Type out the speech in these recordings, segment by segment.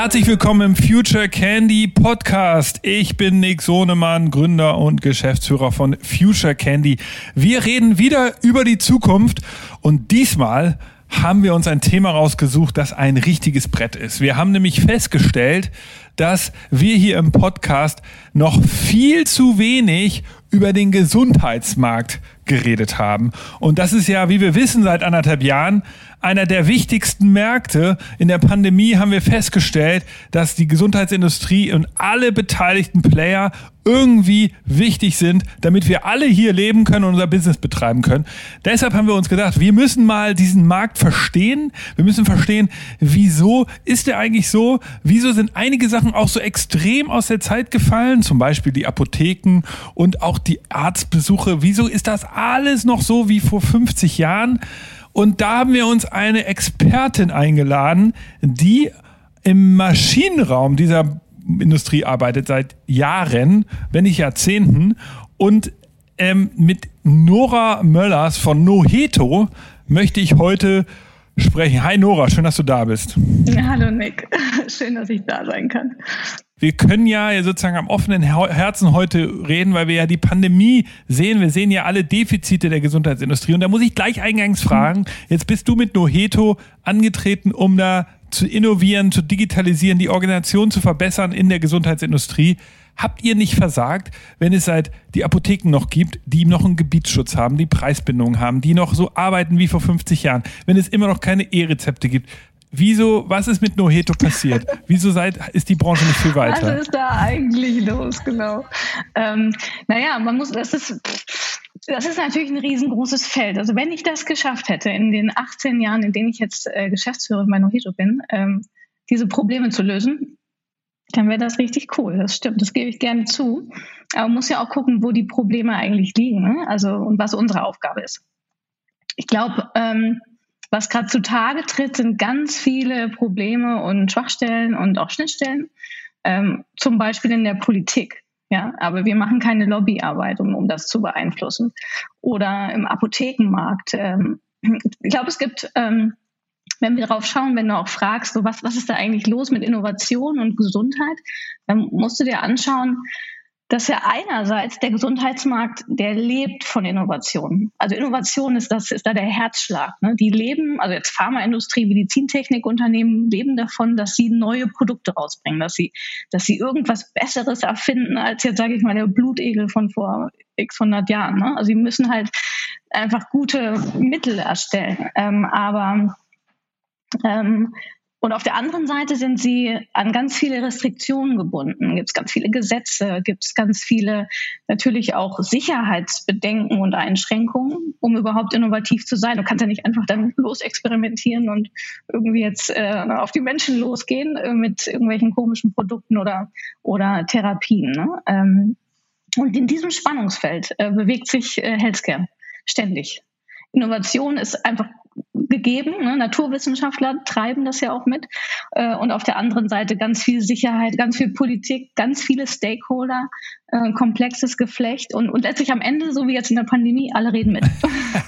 Herzlich willkommen im Future Candy Podcast. Ich bin Nick Sohnemann, Gründer und Geschäftsführer von Future Candy. Wir reden wieder über die Zukunft und diesmal haben wir uns ein Thema rausgesucht, das ein richtiges Brett ist. Wir haben nämlich festgestellt, dass wir hier im Podcast noch viel zu wenig über den Gesundheitsmarkt geredet haben. Und das ist ja, wie wir wissen, seit anderthalb Jahren einer der wichtigsten Märkte. In der Pandemie haben wir festgestellt, dass die Gesundheitsindustrie und alle beteiligten Player irgendwie wichtig sind, damit wir alle hier leben können und unser Business betreiben können. Deshalb haben wir uns gedacht, wir müssen mal diesen Markt verstehen. Wir müssen verstehen, wieso ist der eigentlich so? Wieso sind einige Sachen auch so extrem aus der Zeit gefallen? Zum Beispiel die Apotheken und auch die Arztbesuche. Wieso ist das alles noch so wie vor 50 Jahren? Und da haben wir uns eine Expertin eingeladen, die im Maschinenraum dieser Industrie arbeitet seit Jahren, wenn nicht Jahrzehnten. Und ähm, mit Nora Möllers von Noheto möchte ich heute sprechen. Hi Nora, schön, dass du da bist. hallo Nick, schön, dass ich da sein kann wir können ja sozusagen am offenen Herzen heute reden, weil wir ja die Pandemie sehen. Wir sehen ja alle Defizite der Gesundheitsindustrie. Und da muss ich gleich eingangs fragen, jetzt bist du mit Noheto angetreten, um da zu innovieren, zu digitalisieren, die Organisation zu verbessern in der Gesundheitsindustrie. Habt ihr nicht versagt, wenn es seit die Apotheken noch gibt, die noch einen Gebietsschutz haben, die Preisbindung haben, die noch so arbeiten wie vor 50 Jahren, wenn es immer noch keine E-Rezepte gibt? Wieso, was ist mit Noheto passiert? Wieso seid, ist die Branche nicht viel weiter? Was ist da eigentlich los, genau? Ähm, naja, man muss, das ist, das ist natürlich ein riesengroßes Feld. Also wenn ich das geschafft hätte, in den 18 Jahren, in denen ich jetzt äh, Geschäftsführerin bei Noheto bin, ähm, diese Probleme zu lösen, dann wäre das richtig cool. Das stimmt, das gebe ich gerne zu. Aber man muss ja auch gucken, wo die Probleme eigentlich liegen, ne? also und was unsere Aufgabe ist. Ich glaube, ähm, was gerade zutage tritt, sind ganz viele Probleme und Schwachstellen und auch Schnittstellen, ähm, zum Beispiel in der Politik. Ja, aber wir machen keine Lobbyarbeit, um, um das zu beeinflussen. Oder im Apothekenmarkt. Ähm, ich glaube, es gibt, ähm, wenn wir darauf schauen, wenn du auch fragst, so was, was ist da eigentlich los mit Innovation und Gesundheit, dann musst du dir anschauen, dass ja einerseits der Gesundheitsmarkt, der lebt von Innovation. Also Innovation ist das, ist da der Herzschlag. Ne? Die leben, also jetzt Pharmaindustrie, Medizintechnikunternehmen leben davon, dass sie neue Produkte rausbringen, dass sie, dass sie irgendwas Besseres erfinden als jetzt, sage ich mal, der Blutegel von vor x 100 Jahren. Ne? Also sie müssen halt einfach gute Mittel erstellen. Ähm, aber ähm, und auf der anderen Seite sind sie an ganz viele Restriktionen gebunden. Gibt es ganz viele Gesetze, gibt es ganz viele natürlich auch Sicherheitsbedenken und Einschränkungen, um überhaupt innovativ zu sein. Du kannst ja nicht einfach dann losexperimentieren und irgendwie jetzt äh, auf die Menschen losgehen äh, mit irgendwelchen komischen Produkten oder, oder Therapien. Ne? Ähm, und in diesem Spannungsfeld äh, bewegt sich äh, Healthcare ständig. Innovation ist einfach gegeben. Ne? Naturwissenschaftler treiben das ja auch mit. Äh, und auf der anderen Seite ganz viel Sicherheit, ganz viel Politik, ganz viele Stakeholder, äh, komplexes Geflecht und, und letztlich am Ende, so wie jetzt in der Pandemie, alle reden mit.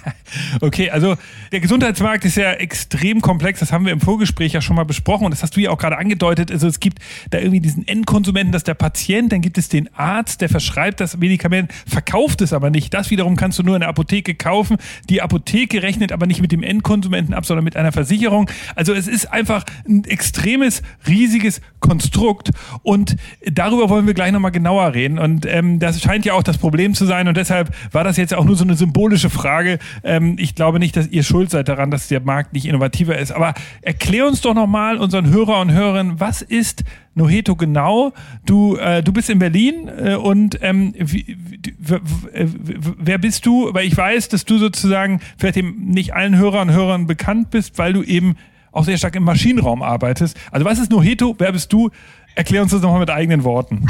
okay, also der Gesundheitsmarkt ist ja extrem komplex. Das haben wir im Vorgespräch ja schon mal besprochen und das hast du ja auch gerade angedeutet. Also es gibt da irgendwie diesen Endkonsumenten, das ist der Patient, dann gibt es den Arzt, der verschreibt das Medikament, verkauft es aber nicht. Das wiederum kannst du nur in der Apotheke kaufen. Die Apotheke rechnet aber nicht mit dem Endkonsumenten Konsumenten ab, sondern mit einer Versicherung. Also es ist einfach ein extremes, riesiges Konstrukt und darüber wollen wir gleich nochmal genauer reden. Und ähm, das scheint ja auch das Problem zu sein und deshalb war das jetzt auch nur so eine symbolische Frage. Ähm, ich glaube nicht, dass ihr schuld seid daran, dass der Markt nicht innovativer ist. Aber erklär uns doch nochmal unseren Hörer und Hörerinnen, was ist Noheto genau? Du, äh, du bist in Berlin äh, und ähm, wie, wer bist du? Weil ich weiß, dass du sozusagen vielleicht eben nicht allen Hörern und Hörern bekannt bist, weil du eben auch sehr stark im Maschinenraum arbeitest. Also was ist Noheto? Wer bist du? Erklär uns das nochmal mit eigenen Worten.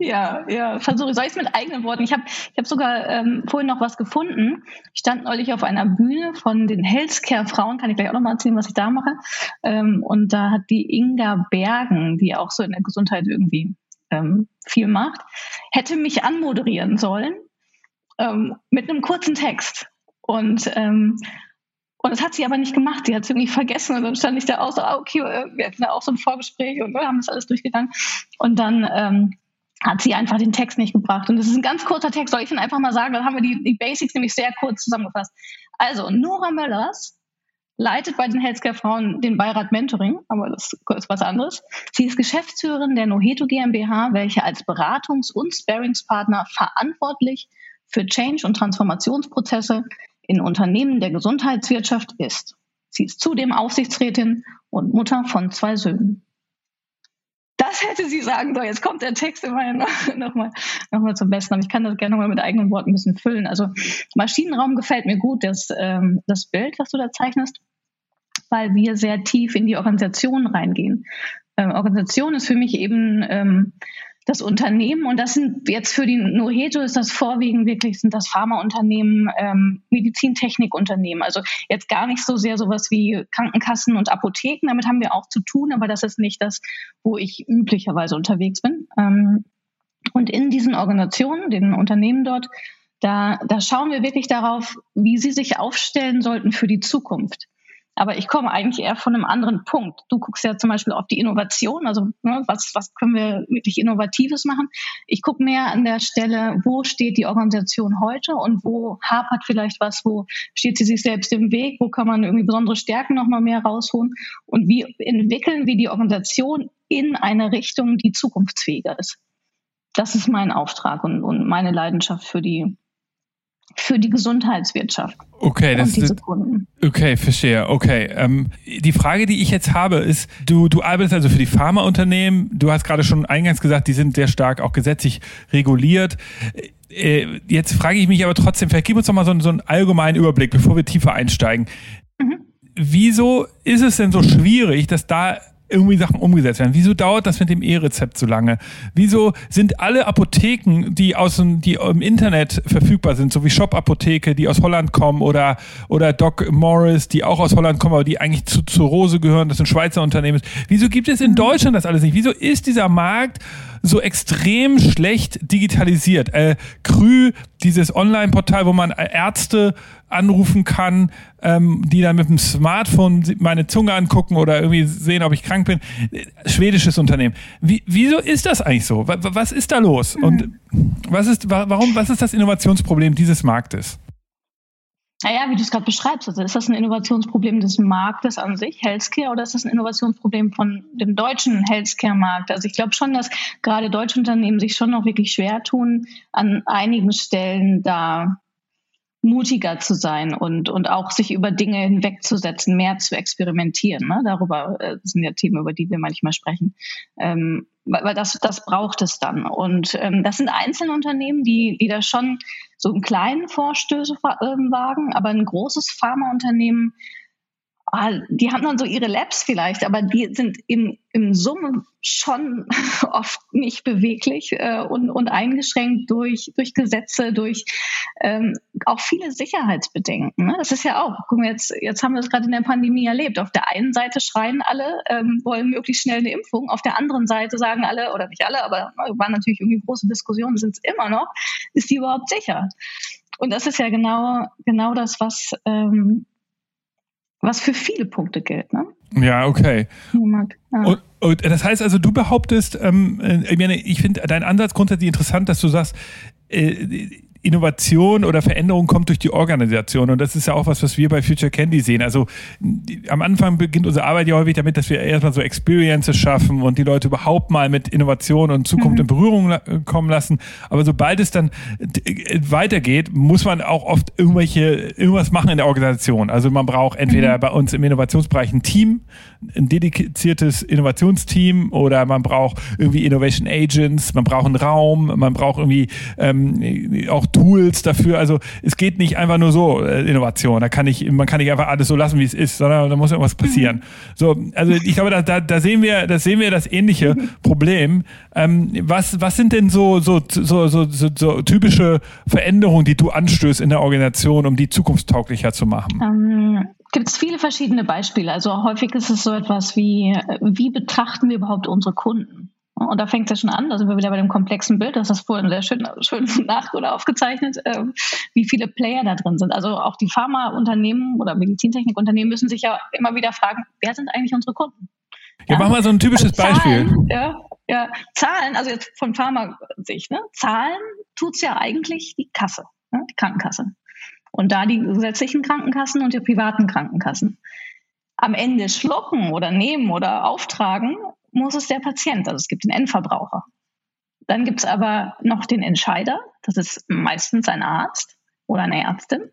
Ja, ja, versuche. Soll ich es mit eigenen Worten? Ich habe ich hab sogar ähm, vorhin noch was gefunden. Ich stand neulich auf einer Bühne von den Healthcare-Frauen, kann ich gleich auch nochmal erzählen, was ich da mache. Ähm, und da hat die Inga Bergen, die auch so in der Gesundheit irgendwie ähm, viel macht, hätte mich anmoderieren sollen ähm, mit einem kurzen Text. Und ähm, Und das hat sie aber nicht gemacht. Die hat es irgendwie vergessen. Und dann stand ich da auch so, ah, okay, äh, wir hatten da auch so ein Vorgespräch und wir haben das alles durchgegangen. Und dann ähm, hat sie einfach den Text nicht gebracht. Und das ist ein ganz kurzer Text. Soll ich ihn einfach mal sagen? Dann haben wir die, die Basics nämlich sehr kurz zusammengefasst. Also, Nora Möllers leitet bei den Healthcare-Frauen den Beirat Mentoring, aber das ist was anderes. Sie ist Geschäftsführerin der Noheto GmbH, welche als Beratungs- und Sparingspartner verantwortlich für Change- und Transformationsprozesse in Unternehmen der Gesundheitswirtschaft ist. Sie ist zudem Aufsichtsrätin und Mutter von zwei Söhnen. Das hätte sie sagen sollen. Jetzt kommt der Text immerhin noch, noch, mal, zum Besten. Aber ich kann das gerne noch mal mit eigenen Worten ein bisschen füllen. Also Maschinenraum gefällt mir gut, das, ähm, das Bild, was du da zeichnest, weil wir sehr tief in die Organisation reingehen. Ähm, Organisation ist für mich eben ähm, das Unternehmen und das sind jetzt für die Noheto ist das vorwiegend wirklich sind das Pharmaunternehmen, ähm, Medizintechnikunternehmen. Also jetzt gar nicht so sehr sowas wie Krankenkassen und Apotheken, damit haben wir auch zu tun, aber das ist nicht das, wo ich üblicherweise unterwegs bin. Ähm, und in diesen Organisationen, den Unternehmen dort, da, da schauen wir wirklich darauf, wie sie sich aufstellen sollten für die Zukunft. Aber ich komme eigentlich eher von einem anderen Punkt. Du guckst ja zum Beispiel auf die Innovation, also ne, was, was können wir wirklich Innovatives machen. Ich gucke mehr an der Stelle, wo steht die Organisation heute und wo hapert vielleicht was, wo steht sie sich selbst im Weg, wo kann man irgendwie besondere Stärken nochmal mehr rausholen und wie entwickeln wir die Organisation in eine Richtung, die zukunftsfähiger ist. Das ist mein Auftrag und, und meine Leidenschaft für die für die Gesundheitswirtschaft. Okay, das ist okay, verstehe. Okay, ähm, die Frage, die ich jetzt habe, ist: Du du arbeitest also für die Pharmaunternehmen. Du hast gerade schon eingangs gesagt, die sind sehr stark auch gesetzlich reguliert. Äh, jetzt frage ich mich aber trotzdem: Vielleicht gib uns doch mal so, so einen allgemeinen Überblick, bevor wir tiefer einsteigen. Mhm. Wieso ist es denn so schwierig, dass da irgendwie Sachen umgesetzt werden? Wieso dauert das mit dem E-Rezept so lange? Wieso sind alle Apotheken, die aus dem, die im Internet verfügbar sind, so wie Shop Apotheke, die aus Holland kommen oder, oder Doc Morris, die auch aus Holland kommen, aber die eigentlich zu, zu Rose gehören, das sind Schweizer Unternehmen. Wieso gibt es in Deutschland das alles nicht? Wieso ist dieser Markt so extrem schlecht digitalisiert? Äh, Krü, dieses Online-Portal, wo man Ärzte anrufen kann, ähm, die dann mit dem Smartphone meine Zunge angucken oder irgendwie sehen, ob ich krank bin. Schwedisches Unternehmen. Wie, wieso ist das eigentlich so? Was ist da los? Und was ist, warum, was ist das Innovationsproblem dieses Marktes? Naja, wie du es gerade beschreibst, also ist das ein Innovationsproblem des Marktes an sich, Healthcare, oder ist das ein Innovationsproblem von dem deutschen Healthcare-Markt? Also ich glaube schon, dass gerade deutsche Unternehmen sich schon noch wirklich schwer tun, an einigen Stellen da mutiger zu sein und, und auch sich über Dinge hinwegzusetzen, mehr zu experimentieren. Ne? Darüber äh, sind ja Themen, über die wir manchmal sprechen. Ähm, weil, das, das braucht es dann. Und ähm, das sind einzelne Unternehmen, die, die da schon so einen kleinen Vorstöße äh, wagen, aber ein großes Pharmaunternehmen die haben dann so ihre Labs vielleicht, aber die sind im, im Summe schon oft nicht beweglich äh, und, und eingeschränkt durch, durch Gesetze, durch ähm, auch viele Sicherheitsbedenken. Ne? Das ist ja auch, gucken wir jetzt, jetzt haben wir es gerade in der Pandemie erlebt. Auf der einen Seite schreien alle, ähm, wollen möglichst schnell eine Impfung, auf der anderen Seite sagen alle, oder nicht alle, aber ne, waren natürlich irgendwie große Diskussionen, sind es immer noch, ist die überhaupt sicher? Und das ist ja genau, genau das, was ähm, was für viele Punkte gilt. Ne? Ja, okay. Ja. Und, und, das heißt also, du behauptest, ähm, äh, ich, ich finde deinen Ansatz grundsätzlich interessant, dass du sagst, äh, Innovation oder Veränderung kommt durch die Organisation. Und das ist ja auch was, was wir bei Future Candy sehen. Also die, am Anfang beginnt unsere Arbeit ja häufig damit, dass wir erstmal so Experiences schaffen und die Leute überhaupt mal mit Innovation und Zukunft mhm. in Berührung la kommen lassen. Aber sobald es dann äh, weitergeht, muss man auch oft irgendwelche, irgendwas machen in der Organisation. Also man braucht entweder mhm. bei uns im Innovationsbereich ein Team, ein dediziertes Innovationsteam oder man braucht irgendwie Innovation Agents, man braucht einen Raum, man braucht irgendwie ähm, auch Tools dafür. Also es geht nicht einfach nur so äh, Innovation. Da kann ich, man kann nicht einfach alles so lassen, wie es ist, sondern da muss irgendwas passieren. Mhm. So, also ich glaube, da, da, da sehen wir, da sehen wir das ähnliche Problem. Ähm, was, was sind denn so, so, so, so, so, so typische Veränderungen, die du anstößt in der Organisation, um die zukunftstauglicher zu machen? Ähm, gibt es viele verschiedene Beispiele. Also häufig ist es so etwas wie, wie betrachten wir überhaupt unsere Kunden? Und da fängt es ja schon an, da sind wir wieder bei dem komplexen Bild, das ist vorhin sehr schön, schön nach oder aufgezeichnet, äh, wie viele Player da drin sind. Also auch die Pharmaunternehmen oder Medizintechnikunternehmen müssen sich ja immer wieder fragen, wer sind eigentlich unsere Kunden? Ja, ja mach mal so ein typisches also Beispiel. Zahlen, ja, ja, Zahlen, also jetzt von Pharma-Sicht, ne? Zahlen tut's ja eigentlich die Kasse, ne? die Krankenkasse. Und da die gesetzlichen Krankenkassen und die privaten Krankenkassen. Am Ende schlucken oder nehmen oder auftragen muss es der Patient. Also es gibt den Endverbraucher. Dann gibt es aber noch den Entscheider. Das ist meistens ein Arzt oder eine Ärztin.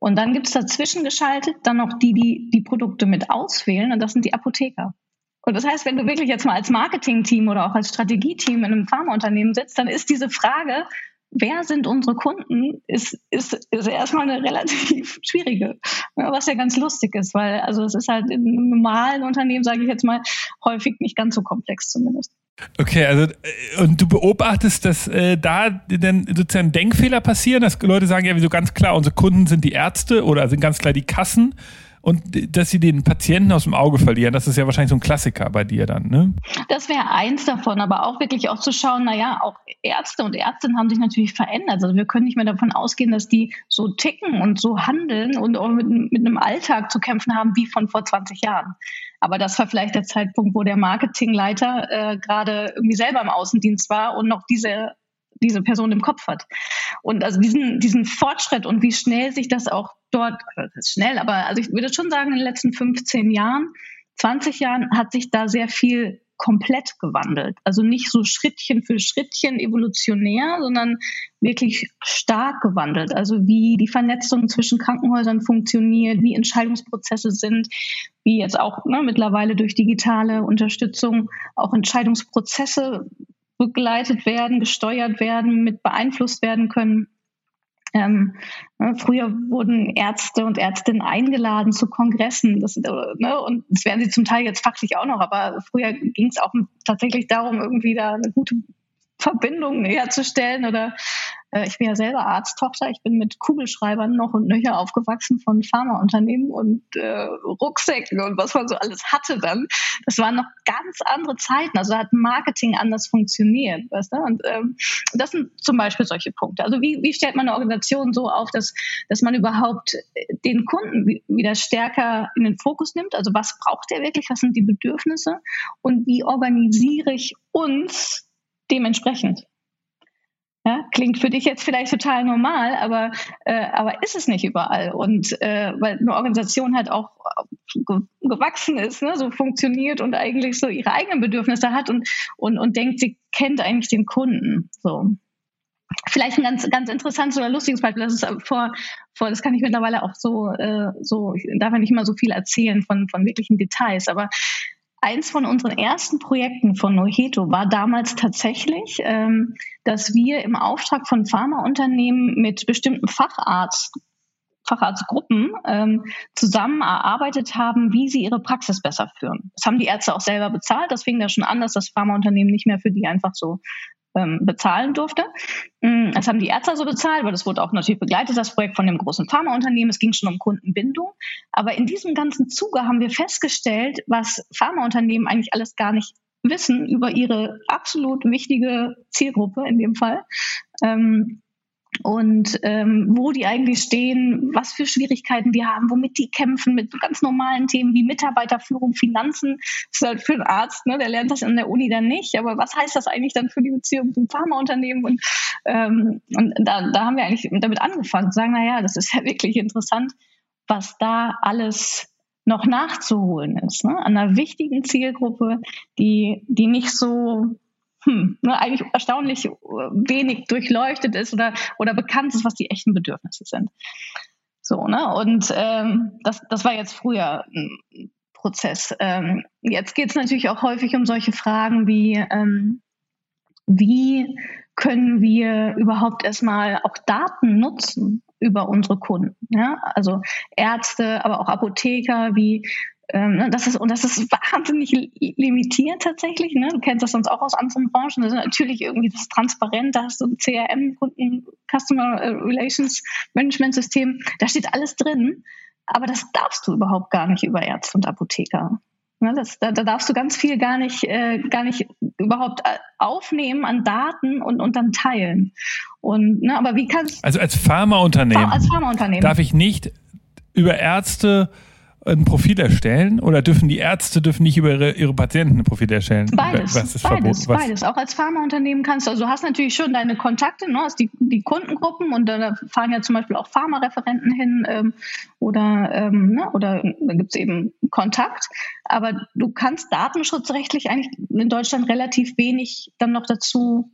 Und dann gibt es dazwischen geschaltet dann noch die, die die Produkte mit auswählen. Und das sind die Apotheker. Und das heißt, wenn du wirklich jetzt mal als Marketing-Team oder auch als Strategieteam in einem Pharmaunternehmen sitzt, dann ist diese Frage, wer sind unsere Kunden, ist, ist, ist erstmal eine relativ schwierige, was ja ganz lustig ist, weil also es ist halt in normalen Unternehmen, sage ich jetzt mal, häufig nicht ganz so komplex zumindest. Okay, also äh, und du beobachtest, dass äh, da dann sozusagen Denkfehler passieren, dass Leute sagen, ja, wieso ganz klar, unsere Kunden sind die Ärzte oder sind ganz klar die Kassen und dass sie den Patienten aus dem Auge verlieren, das ist ja wahrscheinlich so ein Klassiker bei dir dann, ne? Das wäre eins davon, aber auch wirklich auch zu schauen, naja, auch Ärzte und Ärztinnen haben sich natürlich verändert. Also wir können nicht mehr davon ausgehen, dass die so ticken und so handeln und auch mit, mit einem Alltag zu kämpfen haben wie von vor 20 Jahren. Aber das war vielleicht der Zeitpunkt, wo der Marketingleiter äh, gerade irgendwie selber im Außendienst war und noch diese diese Person im Kopf hat. Und also diesen, diesen Fortschritt und wie schnell sich das auch dort, schnell, aber also ich würde schon sagen, in den letzten 15 Jahren, 20 Jahren hat sich da sehr viel komplett gewandelt. Also nicht so Schrittchen für Schrittchen evolutionär, sondern wirklich stark gewandelt. Also wie die Vernetzung zwischen Krankenhäusern funktioniert, wie Entscheidungsprozesse sind, wie jetzt auch ne, mittlerweile durch digitale Unterstützung auch Entscheidungsprozesse begleitet werden, gesteuert werden, mit beeinflusst werden können. Ähm, ne, früher wurden Ärzte und Ärztinnen eingeladen zu Kongressen das, äh, ne, und das werden sie zum Teil jetzt fachlich auch noch, aber früher ging es auch tatsächlich darum, irgendwie da eine gute Verbindung herzustellen oder ich bin ja selber Arzttochter, ich bin mit Kugelschreibern noch und nöcher aufgewachsen von Pharmaunternehmen und äh, Rucksäcken und was man so alles hatte dann. Das waren noch ganz andere Zeiten. Also hat Marketing anders funktioniert, weißt du? Und ähm, das sind zum Beispiel solche Punkte. Also wie, wie stellt man eine Organisation so auf, dass, dass man überhaupt den Kunden wieder stärker in den Fokus nimmt? Also was braucht er wirklich? Was sind die Bedürfnisse? Und wie organisiere ich uns dementsprechend? Ja, klingt für dich jetzt vielleicht total normal, aber, äh, aber ist es nicht überall. Und äh, weil eine Organisation halt auch ge gewachsen ist, ne, so funktioniert und eigentlich so ihre eigenen Bedürfnisse hat und, und, und denkt, sie kennt eigentlich den Kunden. So. Vielleicht ein ganz, ganz interessantes oder lustiges Beispiel, das ist vor, vor, das kann ich mittlerweile auch so, äh, so, ich darf ja nicht mal so viel erzählen von, von wirklichen Details, aber Eins von unseren ersten Projekten von Noheto war damals tatsächlich, ähm, dass wir im Auftrag von Pharmaunternehmen mit bestimmten Facharzt Facharztgruppen ähm, zusammen erarbeitet haben, wie sie ihre Praxis besser führen. Das haben die Ärzte auch selber bezahlt. Das fing da schon an, dass das Pharmaunternehmen nicht mehr für die einfach so ähm, bezahlen durfte. Mm, das haben die Ärzte so bezahlt, weil das wurde auch natürlich begleitet, das Projekt von dem großen Pharmaunternehmen. Es ging schon um Kundenbindung. Aber in diesem ganzen Zuge haben wir festgestellt, was Pharmaunternehmen eigentlich alles gar nicht wissen über ihre absolut wichtige Zielgruppe in dem Fall. Ähm, und ähm, wo die eigentlich stehen, was für Schwierigkeiten die haben, womit die kämpfen, mit ganz normalen Themen wie Mitarbeiterführung, Finanzen. Das ist halt für einen Arzt, ne, der lernt das an der Uni dann nicht, aber was heißt das eigentlich dann für die Beziehung zum Pharmaunternehmen? Und, ähm, und da, da haben wir eigentlich damit angefangen, zu sagen, naja, das ist ja wirklich interessant, was da alles noch nachzuholen ist, ne? an einer wichtigen Zielgruppe, die, die nicht so hm, ne, eigentlich erstaunlich äh, wenig durchleuchtet ist oder, oder bekannt ist, was die echten Bedürfnisse sind. So, ne? Und ähm, das, das war jetzt früher ein Prozess. Ähm, jetzt geht es natürlich auch häufig um solche Fragen wie, ähm, wie können wir überhaupt erstmal auch Daten nutzen über unsere Kunden? Ja? Also Ärzte, aber auch Apotheker, wie ähm, ne, das ist, und das ist wahnsinnig limitiert tatsächlich. Ne? Du kennst das sonst auch aus anderen Branchen. Das ist natürlich irgendwie das transparent. Da hast du ein CRM, Kunden, Customer äh, Relations Management System. Da steht alles drin. Aber das darfst du überhaupt gar nicht über Ärzte und Apotheker. Ne, das, da, da, darfst du ganz viel gar nicht, äh, gar nicht überhaupt äh, aufnehmen an Daten und, und dann teilen. Und, ne, aber wie kannst Also als Pharmaunternehmen, als Pharmaunternehmen darf ich nicht über Ärzte ein Profil erstellen oder dürfen die Ärzte dürfen nicht über ihre, ihre Patienten ein Profil erstellen? Beides, beides, verboten? Beides. Auch als Pharmaunternehmen kannst du, also du hast natürlich schon deine Kontakte, ne, hast die, die Kundengruppen und da fahren ja zum Beispiel auch Pharmareferenten hin ähm, oder, ähm, ne, oder da gibt es eben Kontakt. Aber du kannst datenschutzrechtlich eigentlich in Deutschland relativ wenig dann noch dazu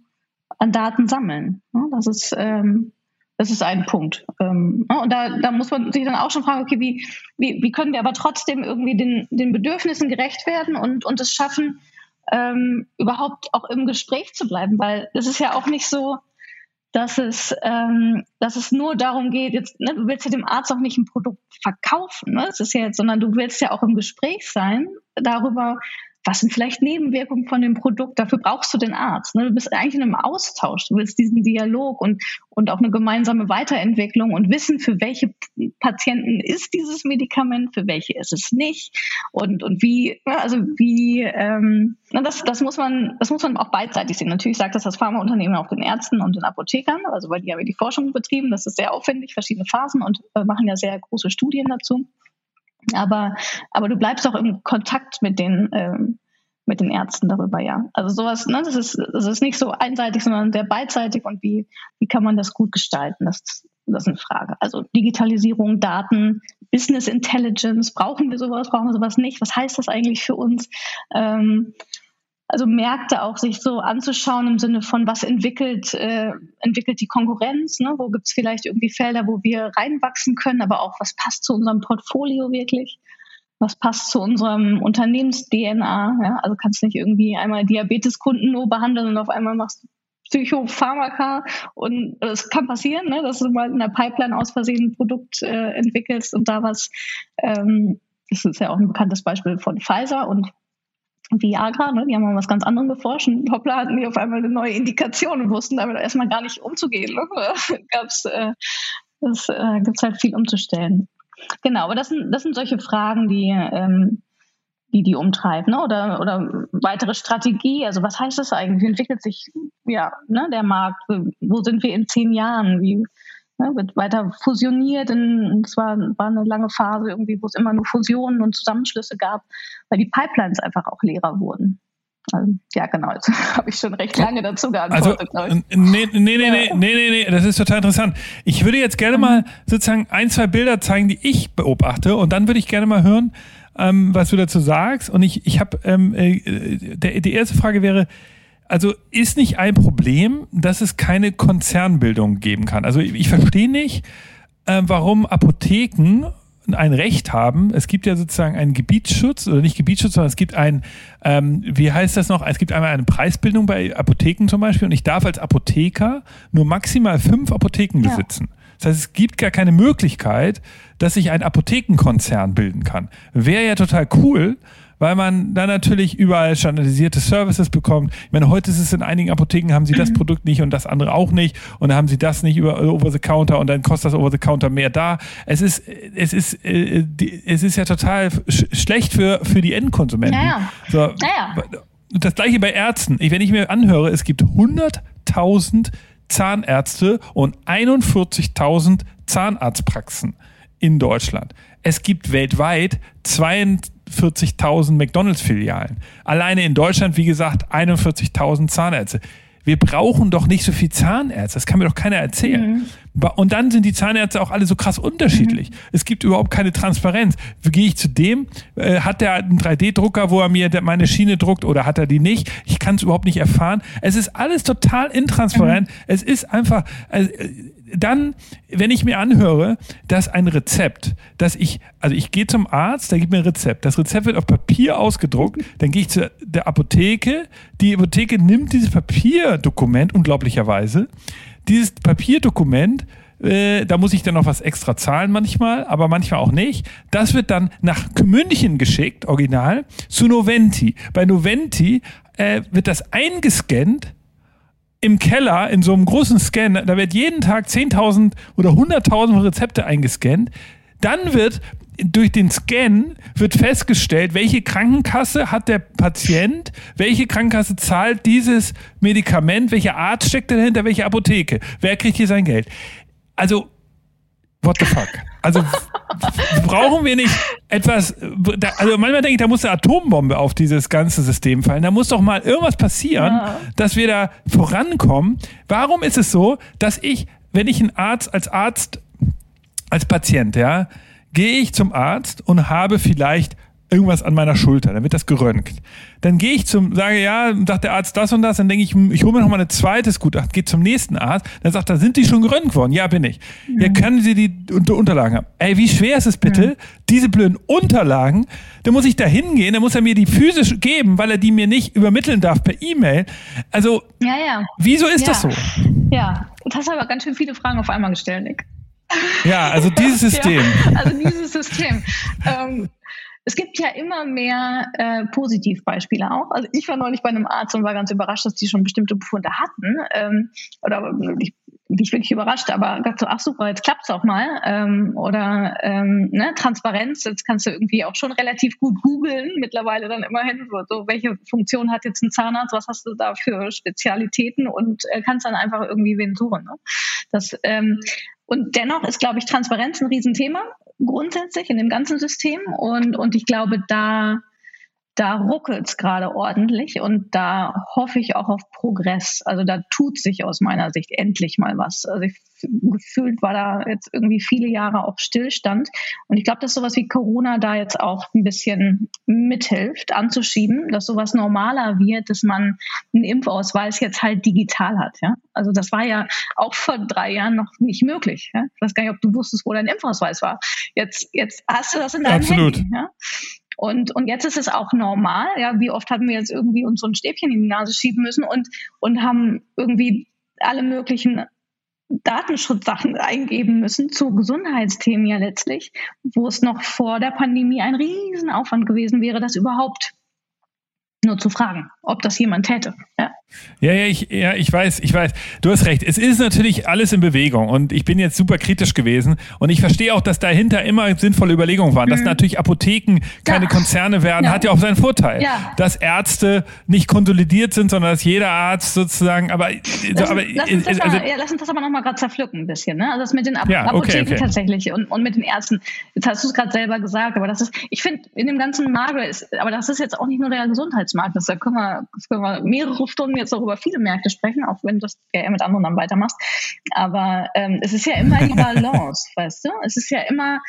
an Daten sammeln. Ne? Das ist ähm, das ist ein Punkt. Ähm, ne, und da, da muss man sich dann auch schon fragen, okay, wie, wie, wie können wir aber trotzdem irgendwie den, den Bedürfnissen gerecht werden und, und es schaffen, ähm, überhaupt auch im Gespräch zu bleiben, weil es ist ja auch nicht so, dass es, ähm, dass es nur darum geht, jetzt, ne, du willst ja dem Arzt auch nicht ein Produkt verkaufen, ne? Das ist ja jetzt, sondern du willst ja auch im Gespräch sein darüber, was sind vielleicht Nebenwirkungen von dem Produkt? Dafür brauchst du den Arzt. Ne? Du bist eigentlich in einem Austausch. Du willst diesen Dialog und, und auch eine gemeinsame Weiterentwicklung und wissen, für welche Patienten ist dieses Medikament, für welche ist es nicht und, und wie, ne? also wie, ähm, das, das, muss man, das muss man auch beidseitig sehen. Natürlich sagt das das Pharmaunternehmen auch den Ärzten und den Apothekern, also weil die haben ja die Forschung betrieben. Das ist sehr aufwendig, verschiedene Phasen und äh, machen ja sehr große Studien dazu. Aber, aber du bleibst auch im Kontakt mit den, ähm, mit den Ärzten darüber, ja. Also sowas, ne, das ist, das ist nicht so einseitig, sondern sehr beidseitig und wie, wie kann man das gut gestalten? Das, das ist eine Frage. Also Digitalisierung, Daten, Business Intelligence, brauchen wir sowas, brauchen wir sowas nicht? Was heißt das eigentlich für uns? Ähm, also Märkte auch sich so anzuschauen im Sinne von, was entwickelt, äh, entwickelt die Konkurrenz, ne? wo gibt es vielleicht irgendwie Felder, wo wir reinwachsen können, aber auch, was passt zu unserem Portfolio wirklich, was passt zu unserem Unternehmens-DNA. Ja? Also kannst nicht irgendwie einmal Diabeteskunden nur behandeln und auf einmal machst du Psychopharmaka und es kann passieren, ne, dass du mal in der Pipeline aus Versehen ein Produkt äh, entwickelst und da was, ähm, das ist ja auch ein bekanntes Beispiel von Pfizer und Viagra, ne, die haben mal was ganz anderes geforscht und hoppla hatten die auf einmal eine neue Indikation und wussten damit erstmal gar nicht umzugehen. Ne? Gab's, äh, das äh, gibt halt viel umzustellen. Genau, aber das sind, das sind solche Fragen, die, ähm, die die umtreiben, ne? oder, oder weitere Strategie. Also was heißt das eigentlich? Wie entwickelt sich ja, ne, der Markt? Wo sind wir in zehn Jahren? Wie, ne, wird weiter fusioniert. Es war, war eine lange Phase irgendwie, wo es immer nur Fusionen und Zusammenschlüsse gab, weil die Pipelines einfach auch leerer wurden. Also, ja, genau, jetzt habe ich schon recht lange dazu geantwortet, also, Nee, nee, nee, nee, nee, nee, nee, das ist total interessant. Ich würde jetzt gerne mal sozusagen ein, zwei Bilder zeigen, die ich beobachte und dann würde ich gerne mal hören, ähm, was du dazu sagst. Und ich, ich habe, ähm, äh, der, die erste Frage wäre, also ist nicht ein Problem, dass es keine Konzernbildung geben kann. Also ich, ich verstehe nicht, äh, warum Apotheken ein Recht haben. Es gibt ja sozusagen einen Gebietsschutz oder nicht Gebietsschutz, sondern es gibt ein, ähm, wie heißt das noch? Es gibt einmal eine Preisbildung bei Apotheken zum Beispiel und ich darf als Apotheker nur maximal fünf Apotheken ja. besitzen. Das heißt, es gibt gar keine Möglichkeit, dass ich einen Apothekenkonzern bilden kann. Wäre ja total cool, weil man dann natürlich überall standardisierte Services bekommt. Ich meine, heute ist es in einigen Apotheken, haben sie das mhm. Produkt nicht und das andere auch nicht und dann haben sie das nicht über over the counter und dann kostet das over the counter mehr da. Es ist, es ist, äh, es ist ja total sch schlecht für, für die Endkonsumenten. Naja. So, naja. Das gleiche bei Ärzten. Ich, wenn ich mir anhöre, es gibt 100.000 Zahnärzte und 41.000 Zahnarztpraxen in Deutschland. Es gibt weltweit 42.000 McDonalds-Filialen. Alleine in Deutschland, wie gesagt, 41.000 Zahnärzte. Wir brauchen doch nicht so viel Zahnärzte. Das kann mir doch keiner erzählen. Mhm. Und dann sind die Zahnärzte auch alle so krass unterschiedlich. Mhm. Es gibt überhaupt keine Transparenz. Wie gehe ich zu dem? Äh, hat der einen 3D-Drucker, wo er mir meine Schiene druckt oder hat er die nicht? Ich kann es überhaupt nicht erfahren. Es ist alles total intransparent. Mhm. Es ist einfach, also, dann, wenn ich mir anhöre, dass ein Rezept, dass ich, also ich gehe zum Arzt, der gibt mir ein Rezept. Das Rezept wird auf Papier ausgedruckt, dann gehe ich zu der Apotheke. Die Apotheke nimmt dieses Papierdokument, unglaublicherweise, dieses Papierdokument, äh, da muss ich dann noch was extra zahlen manchmal, aber manchmal auch nicht. Das wird dann nach München geschickt, original, zu Noventi. Bei Noventi äh, wird das eingescannt im Keller in so einem großen Scan, da wird jeden Tag 10.000 oder 100.000 Rezepte eingescannt. Dann wird durch den Scan wird festgestellt, welche Krankenkasse hat der Patient, welche Krankenkasse zahlt dieses Medikament, welcher Arzt steckt dahinter, welche Apotheke, wer kriegt hier sein Geld. Also, what the fuck? Also, brauchen wir nicht etwas, also manchmal denke ich, da muss eine Atombombe auf dieses ganze System fallen. Da muss doch mal irgendwas passieren, ja. dass wir da vorankommen. Warum ist es so, dass ich, wenn ich einen Arzt als Arzt, als Patient, ja, gehe ich zum Arzt und habe vielleicht irgendwas an meiner Schulter, dann wird das geröntgt. Dann gehe ich zum, sage ja, sagt der Arzt das und das, dann denke ich, ich hole mir noch mal ein zweites Gutachten, gehe zum nächsten Arzt, dann sagt er, sind die schon geröntgt worden? Ja, bin ich. Mhm. Ja, können Sie die Unterlagen haben? Ey, wie schwer ist es bitte, mhm. diese blöden Unterlagen, da muss ich da hingehen, dann muss er mir die physisch geben, weil er die mir nicht übermitteln darf per E-Mail. Also, ja, ja. wieso ist ja. das so? Ja, du hast aber ganz schön viele Fragen auf einmal gestellt, Nick. Ja, also dieses System. Ja, also dieses System. ähm, es gibt ja immer mehr äh, Positivbeispiele auch. Also ich war neulich bei einem Arzt und war ganz überrascht, dass die schon bestimmte Befunde hatten. Ähm, oder ich, nicht wirklich überrascht, aber dachte so, ach super, jetzt klappt's auch mal. Ähm, oder ähm, ne, Transparenz, jetzt kannst du irgendwie auch schon relativ gut googeln, mittlerweile dann immerhin, so welche Funktion hat jetzt ein Zahnarzt, was hast du da für Spezialitäten und äh, kannst dann einfach irgendwie wen suchen. Ne? Das, ähm, und dennoch ist, glaube ich, Transparenz ein Riesenthema grundsätzlich in dem ganzen System. Und, und ich glaube, da, da ruckelt es gerade ordentlich und da hoffe ich auch auf Progress. Also da tut sich aus meiner Sicht endlich mal was. Also ich, gefühlt war da jetzt irgendwie viele Jahre auch Stillstand. Und ich glaube, dass sowas wie Corona da jetzt auch ein bisschen mithilft, anzuschieben, dass sowas normaler wird, dass man einen Impfausweis jetzt halt digital hat. Ja? Also das war ja auch vor drei Jahren noch nicht möglich. Ja? Ich weiß gar nicht, ob du wusstest, wo dein Impfausweis war. Jetzt, jetzt hast du das in deinem Absolut. Handy. Ja? Und, und jetzt ist es auch normal. Ja, wie oft haben wir jetzt irgendwie uns so ein Stäbchen in die Nase schieben müssen und, und haben irgendwie alle möglichen Datenschutzsachen eingeben müssen zu Gesundheitsthemen ja letztlich, wo es noch vor der Pandemie ein Riesenaufwand gewesen wäre, das überhaupt nur zu fragen, ob das jemand täte. Ja. Ja, ja, ich, ja, ich weiß, ich weiß. Du hast recht. Es ist natürlich alles in Bewegung und ich bin jetzt super kritisch gewesen und ich verstehe auch, dass dahinter immer sinnvolle Überlegungen waren. Mhm. Dass natürlich Apotheken keine ja. Konzerne werden, ja. hat ja auch seinen Vorteil. Ja. Dass Ärzte nicht konsolidiert sind, sondern dass jeder Arzt sozusagen, aber, lass, aber lass, uns, das also, mal, ja, lass uns das aber nochmal gerade zerpflücken ein bisschen, ne? Also das mit den Ap Apotheken okay, okay. tatsächlich und, und mit den Ärzten. Jetzt hast du es gerade selber gesagt, aber das ist, ich finde, in dem ganzen Markt ist, aber das ist jetzt auch nicht nur der Gesundheitsmarkt, das, da können wir, das können wir mehrere Stunden jetzt auch über viele Märkte sprechen, auch wenn du das ja mit anderen dann weitermachst. Aber ähm, es ist ja immer die Balance, weißt du? Es ist ja immer,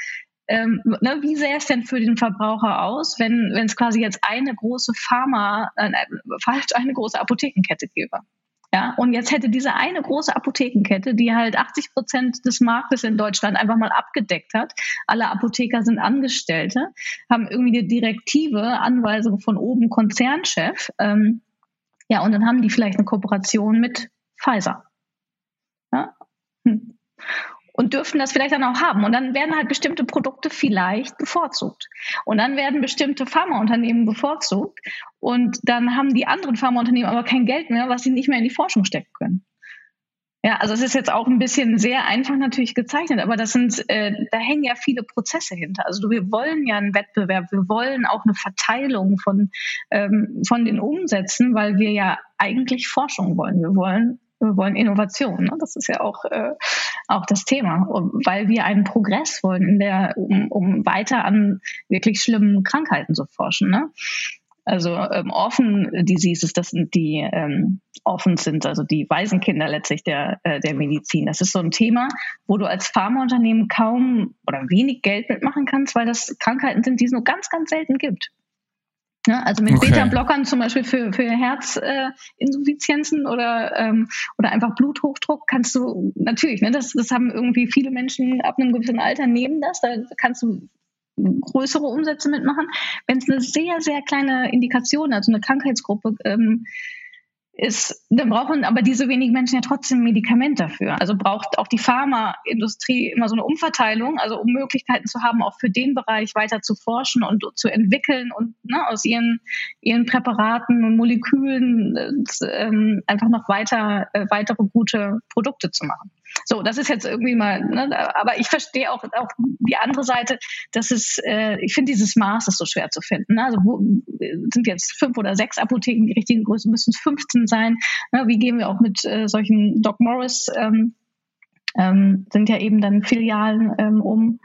ähm, ne, wie sähe es denn für den Verbraucher aus, wenn es quasi jetzt eine große Pharma, äh, falsch, eine große Apothekenkette gäbe? Ja, und jetzt hätte diese eine große Apothekenkette, die halt 80 Prozent des Marktes in Deutschland einfach mal abgedeckt hat. Alle Apotheker sind Angestellte, haben irgendwie eine Direktive, Anweisung von oben Konzernchef. Ähm, ja, und dann haben die vielleicht eine Kooperation mit Pfizer. Ja? Hm. Und dürften das vielleicht dann auch haben. Und dann werden halt bestimmte Produkte vielleicht bevorzugt. Und dann werden bestimmte Pharmaunternehmen bevorzugt. Und dann haben die anderen Pharmaunternehmen aber kein Geld mehr, was sie nicht mehr in die Forschung stecken können. Ja, also es ist jetzt auch ein bisschen sehr einfach natürlich gezeichnet, aber das sind, äh, da hängen ja viele Prozesse hinter. Also wir wollen ja einen Wettbewerb, wir wollen auch eine Verteilung von, ähm, von den Umsätzen, weil wir ja eigentlich Forschung wollen. Wir wollen wir wollen Innovation. Ne? Das ist ja auch, äh, auch das Thema, weil wir einen Progress wollen, in der, um, um weiter an wirklich schlimmen Krankheiten zu forschen. Ne? Also ähm, Orphan Diseases, das sind die ähm, Orphans sind, also die Waisenkinder letztlich der, äh, der Medizin. Das ist so ein Thema, wo du als Pharmaunternehmen kaum oder wenig Geld mitmachen kannst, weil das Krankheiten sind, die es nur ganz, ganz selten gibt. Ja, also mit okay. Beta-Blockern zum Beispiel für, für Herzinsuffizienzen äh, oder, ähm, oder einfach Bluthochdruck kannst du natürlich, ne, das, das haben irgendwie viele Menschen ab einem gewissen Alter nehmen das, da kannst du größere Umsätze mitmachen. Wenn es eine sehr, sehr kleine Indikation, also eine Krankheitsgruppe ähm, ist, dann brauchen aber diese wenigen Menschen ja trotzdem ein Medikament dafür. Also braucht auch die Pharmaindustrie immer so eine Umverteilung, also um Möglichkeiten zu haben, auch für den Bereich weiter zu forschen und zu entwickeln und ne, aus ihren, ihren Präparaten und Molekülen äh, ähm, einfach noch weiter, äh, weitere gute Produkte zu machen. So, das ist jetzt irgendwie mal, ne, aber ich verstehe auch, auch die andere Seite, dass es, äh, ich finde dieses Maß ist so schwer zu finden. Ne? Also wo, sind jetzt fünf oder sechs Apotheken, die richtige Größe müssen es 15 sein. Ne? Wie gehen wir auch mit äh, solchen Doc Morris ähm, ähm, sind ja eben dann Filialen ähm, um.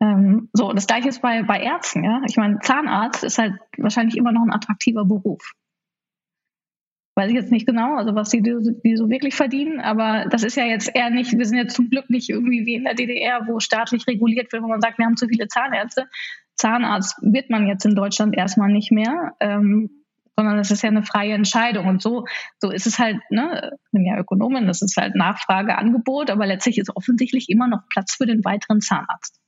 Ähm, so, das gleiche ist bei, bei Ärzten, ja. Ich meine, Zahnarzt ist halt wahrscheinlich immer noch ein attraktiver Beruf. Weiß ich jetzt nicht genau, also was die, die so wirklich verdienen, aber das ist ja jetzt eher nicht, wir sind jetzt zum Glück nicht irgendwie wie in der DDR, wo staatlich reguliert wird, wo man sagt, wir haben zu viele Zahnärzte. Zahnarzt wird man jetzt in Deutschland erstmal nicht mehr. Ähm, sondern es ist ja eine freie Entscheidung. Und so, so ist es halt, ne, ich bin ja Ökonomin, das ist halt Nachfrage, Angebot, aber letztlich ist offensichtlich immer noch Platz für den weiteren Zahnarzt.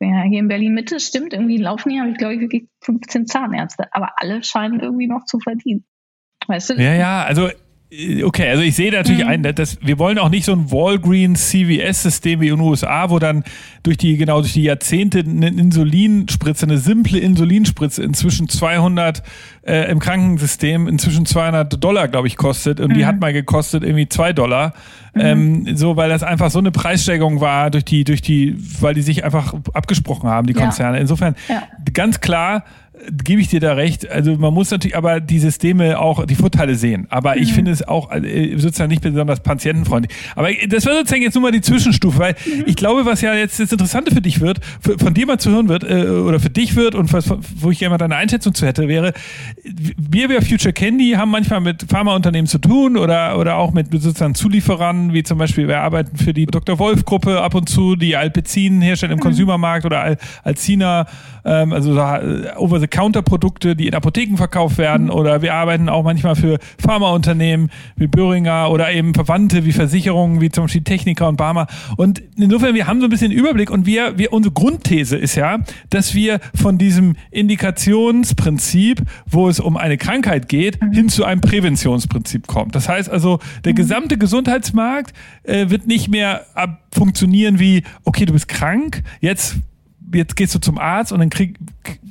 Ja, hier in Berlin Mitte stimmt, irgendwie laufen hier, glaube ich, wirklich 15 Zahnärzte, aber alle scheinen irgendwie noch zu verdienen. Weißt du? Ja, ja, also äh, Okay, also ich sehe natürlich mhm. ein, dass wir wollen auch nicht so ein Walgreens CVS-System wie in den USA, wo dann durch die genau durch die Jahrzehnte eine Insulinspritze, eine simple Insulinspritze inzwischen 200 äh, im Krankensystem inzwischen 200 Dollar, glaube ich, kostet und mhm. die hat mal gekostet irgendwie zwei Dollar, mhm. ähm, so weil das einfach so eine Preissteigerung war durch die durch die, weil die sich einfach abgesprochen haben die Konzerne. Ja. Insofern ja. ganz klar gebe ich dir da recht. Also man muss natürlich aber die Systeme auch die Vorteile sehen. Aber mhm. ich finde es auch äh, sozusagen nicht besonders patientenfreundlich. Aber das war sozusagen jetzt nur mal die Zwischenstufe, weil mhm. ich glaube, was ja jetzt das Interessante für dich wird, von dir mal zu hören wird äh, oder für dich wird und was, wo ich gerne mal deine Einschätzung zu hätte, wäre, wir bei Future Candy haben manchmal mit Pharmaunternehmen zu tun oder oder auch mit sozusagen Zulieferern, wie zum Beispiel wir arbeiten für die Dr. Wolf Gruppe ab und zu, die Alpecin herstellen im mhm. Consumermarkt oder Al Alcina, ähm, also äh, over the Counter-Produkte, die in Apotheken verkauft werden mhm. oder wir arbeiten auch manchmal für Pharmaunternehmen wie Böhringer oder eben Verwandte wie Versicherungen wie zum Beispiel Techniker und Barmer. Und insofern, wir haben so ein bisschen Überblick und wir, wir, unsere Grundthese ist ja, dass wir von diesem Indikationsprinzip, wo es um eine Krankheit geht, mhm. hin zu einem Präventionsprinzip kommt. Das heißt also, der mhm. gesamte Gesundheitsmarkt äh, wird nicht mehr funktionieren wie, okay, du bist krank, jetzt jetzt gehst du zum Arzt und dann krieg,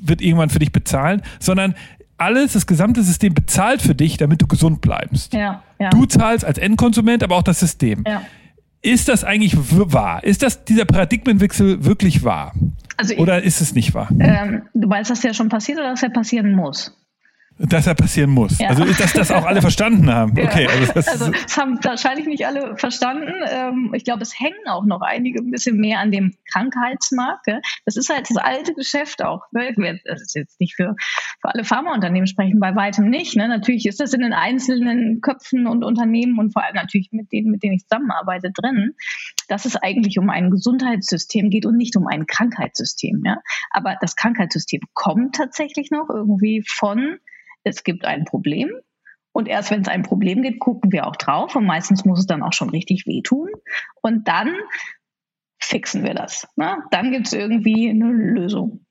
wird irgendwann für dich bezahlen, sondern alles, das gesamte System bezahlt für dich, damit du gesund bleibst. Ja, ja. Du zahlst als Endkonsument, aber auch das System. Ja. Ist das eigentlich wahr? Ist das dieser Paradigmenwechsel wirklich wahr? Also oder ist es nicht wahr? Ähm, du weißt, dass der schon passiert oder dass er passieren muss? Dass er passieren muss. Ja. Also, dass das auch alle verstanden haben. Okay, also, das, also das haben wahrscheinlich nicht alle verstanden. Ähm, ich glaube, es hängen auch noch einige ein bisschen mehr an dem Krankheitsmarkt. Das ist halt das alte Geschäft auch. Ne? Das ist jetzt nicht für, für alle Pharmaunternehmen sprechen, bei weitem nicht. Ne? Natürlich ist das in den einzelnen Köpfen und Unternehmen und vor allem natürlich mit denen, mit denen ich zusammenarbeite, drin, dass es eigentlich um ein Gesundheitssystem geht und nicht um ein Krankheitssystem. Ja? Aber das Krankheitssystem kommt tatsächlich noch irgendwie von es gibt ein Problem. Und erst wenn es ein Problem gibt, gucken wir auch drauf. Und meistens muss es dann auch schon richtig wehtun. Und dann fixen wir das. Ne? Dann gibt es irgendwie eine Lösung.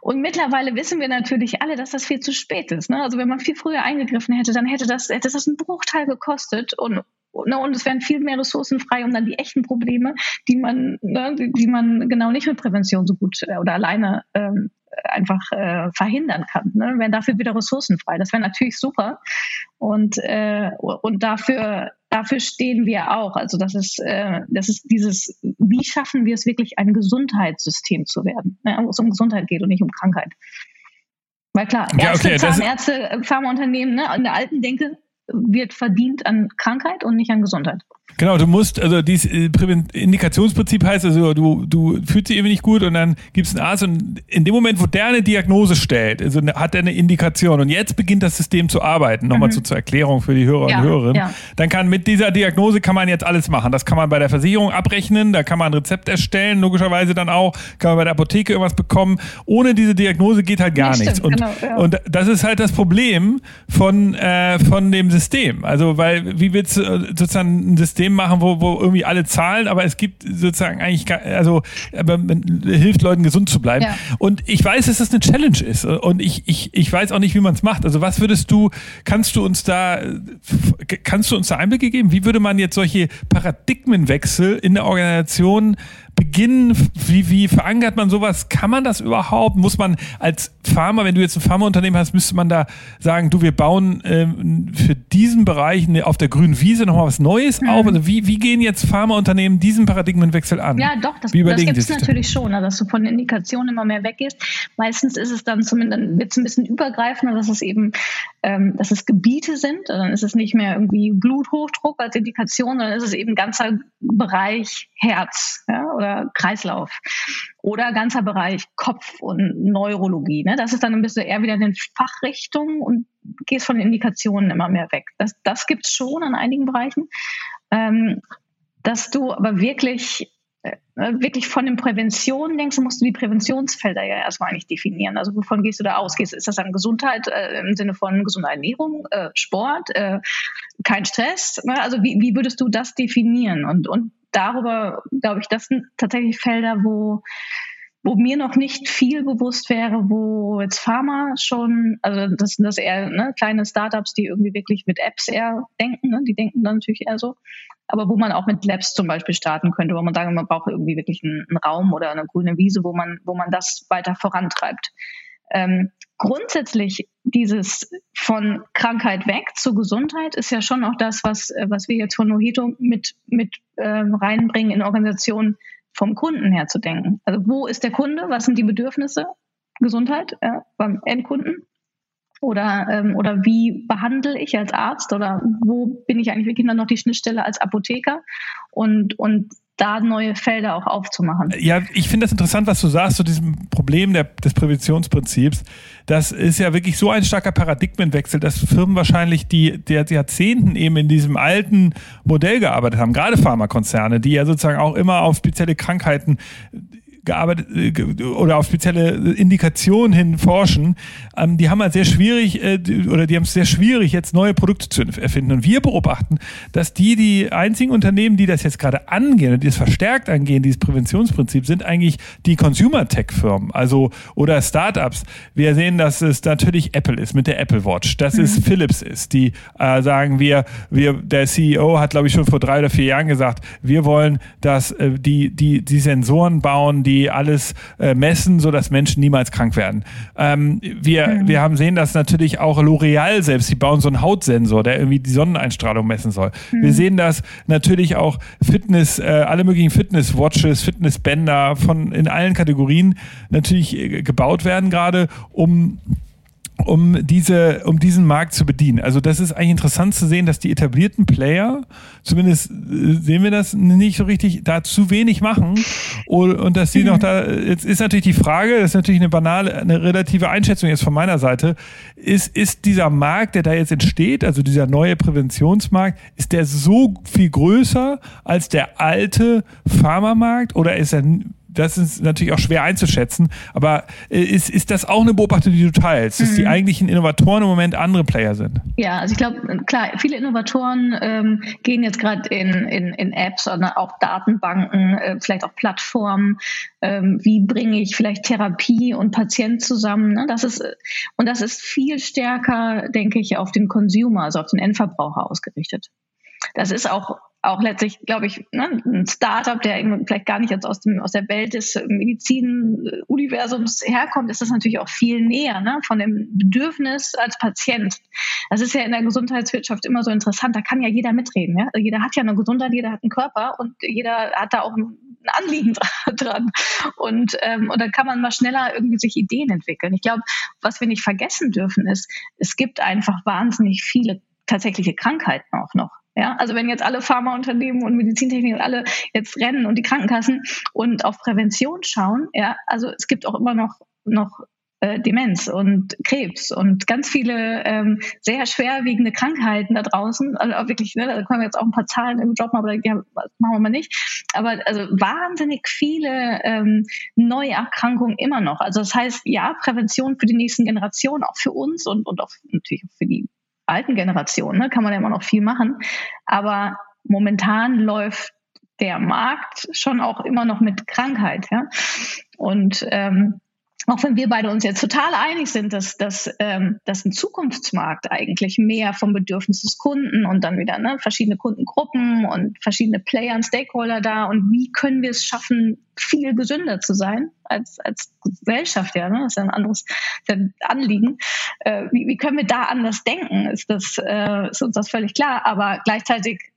Und mittlerweile wissen wir natürlich alle, dass das viel zu spät ist. Ne? Also wenn man viel früher eingegriffen hätte, dann hätte das, hätte das einen Bruchteil gekostet und, ne, und es wären viel mehr Ressourcen frei, um dann die echten Probleme, die man, ne, die man genau nicht mit Prävention so gut äh, oder alleine ähm, einfach äh, verhindern kann. Ne? Wären dafür wieder Ressourcen frei. Das wäre natürlich super. Und, äh, und dafür, dafür stehen wir auch. Also das ist, äh, das ist dieses, wie schaffen wir es wirklich, ein Gesundheitssystem zu werden, ne? wo es um Gesundheit geht und nicht um Krankheit. Weil klar, Ärzte, ja, okay, Zahnärzte, Pharmaunternehmen, ne, in der alten Denke wird verdient an Krankheit und nicht an Gesundheit. Genau, du musst, also dieses äh, Indikationsprinzip heißt also, du, du fühlst dich irgendwie nicht gut und dann gibst einen Arzt und in dem Moment, wo der eine Diagnose stellt, also hat er eine Indikation und jetzt beginnt das System zu arbeiten, nochmal mhm. so zur Erklärung für die Hörer ja, und Hörerinnen, ja. dann kann mit dieser Diagnose kann man jetzt alles machen. Das kann man bei der Versicherung abrechnen, da kann man ein Rezept erstellen, logischerweise dann auch, kann man bei der Apotheke irgendwas bekommen. Ohne diese Diagnose geht halt gar nichts. und, genau, ja. und das ist halt das Problem von, äh, von dem System. Also, weil, wie willst du äh, sozusagen ein System System machen, wo, wo irgendwie alle zahlen, aber es gibt sozusagen eigentlich, also aber man hilft Leuten gesund zu bleiben. Ja. Und ich weiß, dass das eine Challenge ist und ich, ich, ich weiß auch nicht, wie man es macht. Also was würdest du, kannst du uns da, kannst du uns da Einblicke geben? Wie würde man jetzt solche Paradigmenwechsel in der Organisation beginnen? Wie, wie verankert man sowas? Kann man das überhaupt? Muss man als Pharma, wenn du jetzt ein Pharmaunternehmen hast, müsste man da sagen, du, wir bauen ähm, für diesen Bereich auf der grünen Wiese nochmal was Neues mhm. auf? Also wie, wie gehen jetzt Pharmaunternehmen diesen Paradigmenwechsel an? Ja, doch, das, das gibt es natürlich schon, also dass du von Indikationen immer mehr weggehst. Meistens ist es dann zumindest wird es ein bisschen übergreifender, dass es eben, ähm, dass es Gebiete sind. Dann ist es nicht mehr irgendwie Bluthochdruck als Indikation, sondern ist es eben ganzer Bereich Herz ja, oder Kreislauf oder ganzer Bereich Kopf und Neurologie. Ne? Das ist dann ein bisschen eher wieder in den Fachrichtungen und gehst von Indikationen immer mehr weg. Das, das gibt es schon an einigen Bereichen. Ähm, dass du aber wirklich äh, wirklich von den Präventionen denkst, musst du die Präventionsfelder ja erstmal eigentlich definieren. Also wovon gehst du da aus? Ist das dann Gesundheit äh, im Sinne von gesunde Ernährung, äh, Sport, äh, kein Stress? Ne? Also wie, wie würdest du das definieren? Und, und darüber, glaube ich, das sind tatsächlich Felder, wo wo mir noch nicht viel bewusst wäre, wo jetzt Pharma schon, also das sind das eher ne, kleine Startups, die irgendwie wirklich mit Apps eher denken, ne, die denken dann natürlich eher so, aber wo man auch mit Labs zum Beispiel starten könnte, wo man sagen, man braucht irgendwie wirklich einen, einen Raum oder eine grüne Wiese, wo man, wo man das weiter vorantreibt. Ähm, grundsätzlich dieses von Krankheit weg zur Gesundheit ist ja schon auch das, was, was wir jetzt von Nojito mit, mit äh, reinbringen in Organisationen, vom Kunden her zu denken. Also wo ist der Kunde? Was sind die Bedürfnisse? Gesundheit ja, beim Endkunden? Oder, ähm, oder wie behandle ich als Arzt? Oder wo bin ich eigentlich wirklich dann noch die Schnittstelle als Apotheker? Und, und da neue Felder auch aufzumachen. Ja, ich finde das interessant, was du sagst zu diesem Problem der, des Präventionsprinzips. Das ist ja wirklich so ein starker Paradigmenwechsel, dass Firmen wahrscheinlich, die der Jahrzehnten eben in diesem alten Modell gearbeitet haben, gerade Pharmakonzerne, die ja sozusagen auch immer auf spezielle Krankheiten gearbeitet äh, oder auf spezielle Indikationen hin forschen, ähm, die haben halt sehr schwierig äh, oder die haben es sehr schwierig, jetzt neue Produkte zu erfinden. Und wir beobachten, dass die, die einzigen Unternehmen, die das jetzt gerade angehen und die es verstärkt angehen, dieses Präventionsprinzip, sind eigentlich die Consumer-Tech-Firmen, also oder Startups. Wir sehen, dass es natürlich Apple ist mit der Apple Watch, dass mhm. es Philips ist, die äh, sagen wir, wir, der CEO hat, glaube ich, schon vor drei oder vier Jahren gesagt, wir wollen, dass äh, die, die, die Sensoren bauen, die die alles äh, messen, sodass Menschen niemals krank werden. Ähm, wir, mhm. wir haben sehen, dass natürlich auch L'Oreal selbst, die bauen so einen Hautsensor, der irgendwie die Sonneneinstrahlung messen soll. Mhm. Wir sehen, dass natürlich auch Fitness, äh, alle möglichen Fitness-Watches, Fitnessbänder von in allen Kategorien natürlich äh, gebaut werden gerade, um um diese, um diesen Markt zu bedienen. Also das ist eigentlich interessant zu sehen, dass die etablierten Player, zumindest äh, sehen wir das nicht so richtig, da zu wenig machen und, dass die noch da, jetzt ist natürlich die Frage, das ist natürlich eine banale, eine relative Einschätzung jetzt von meiner Seite, ist, ist dieser Markt, der da jetzt entsteht, also dieser neue Präventionsmarkt, ist der so viel größer als der alte Pharmamarkt oder ist er das ist natürlich auch schwer einzuschätzen, aber äh, ist, ist das auch eine Beobachtung, die du teilst, dass mhm. die eigentlichen Innovatoren im Moment andere Player sind? Ja, also ich glaube, klar, viele Innovatoren ähm, gehen jetzt gerade in, in, in Apps oder auch Datenbanken, äh, vielleicht auch Plattformen. Ähm, wie bringe ich vielleicht Therapie und Patient zusammen? Ne? Das ist, und das ist viel stärker, denke ich, auf den Consumer, also auf den Endverbraucher ausgerichtet. Das ist auch auch letztlich, glaube ich, ne, ein Startup, der vielleicht gar nicht jetzt aus, dem, aus der Welt des Medizin-Universums herkommt, ist das natürlich auch viel näher ne, von dem Bedürfnis als Patient. Das ist ja in der Gesundheitswirtschaft immer so interessant, da kann ja jeder mitreden. Ja? Also jeder hat ja eine Gesundheit, jeder hat einen Körper und jeder hat da auch ein Anliegen dran. Und, ähm, und dann kann man mal schneller irgendwie sich Ideen entwickeln. Ich glaube, was wir nicht vergessen dürfen, ist, es gibt einfach wahnsinnig viele tatsächliche Krankheiten auch noch. Ja, also wenn jetzt alle Pharmaunternehmen und Medizintechnik und alle jetzt rennen und die Krankenkassen und auf Prävention schauen, ja, also es gibt auch immer noch, noch äh, Demenz und Krebs und ganz viele ähm, sehr schwerwiegende Krankheiten da draußen. Also wirklich, ne, da können wir jetzt auch ein paar Zahlen im Job machen, aber ja, machen wir mal nicht. Aber also wahnsinnig viele ähm, neue Erkrankungen immer noch. Also das heißt, ja, Prävention für die nächsten Generationen, auch für uns und, und auch natürlich auch für die alten Generation, ne, kann man ja immer noch viel machen. Aber momentan läuft der Markt schon auch immer noch mit Krankheit. Ja? Und ähm, auch wenn wir beide uns jetzt total einig sind, dass, dass, ähm, dass ein Zukunftsmarkt eigentlich mehr vom Bedürfnis des Kunden und dann wieder ne, verschiedene Kundengruppen und verschiedene Player und Stakeholder da und wie können wir es schaffen, viel gesünder zu sein als, als Gesellschaft, ja, ne? das ist ja ein anderes Anliegen. Äh, wie, wie können wir da anders denken? Ist, das, äh, ist uns das völlig klar, aber gleichzeitig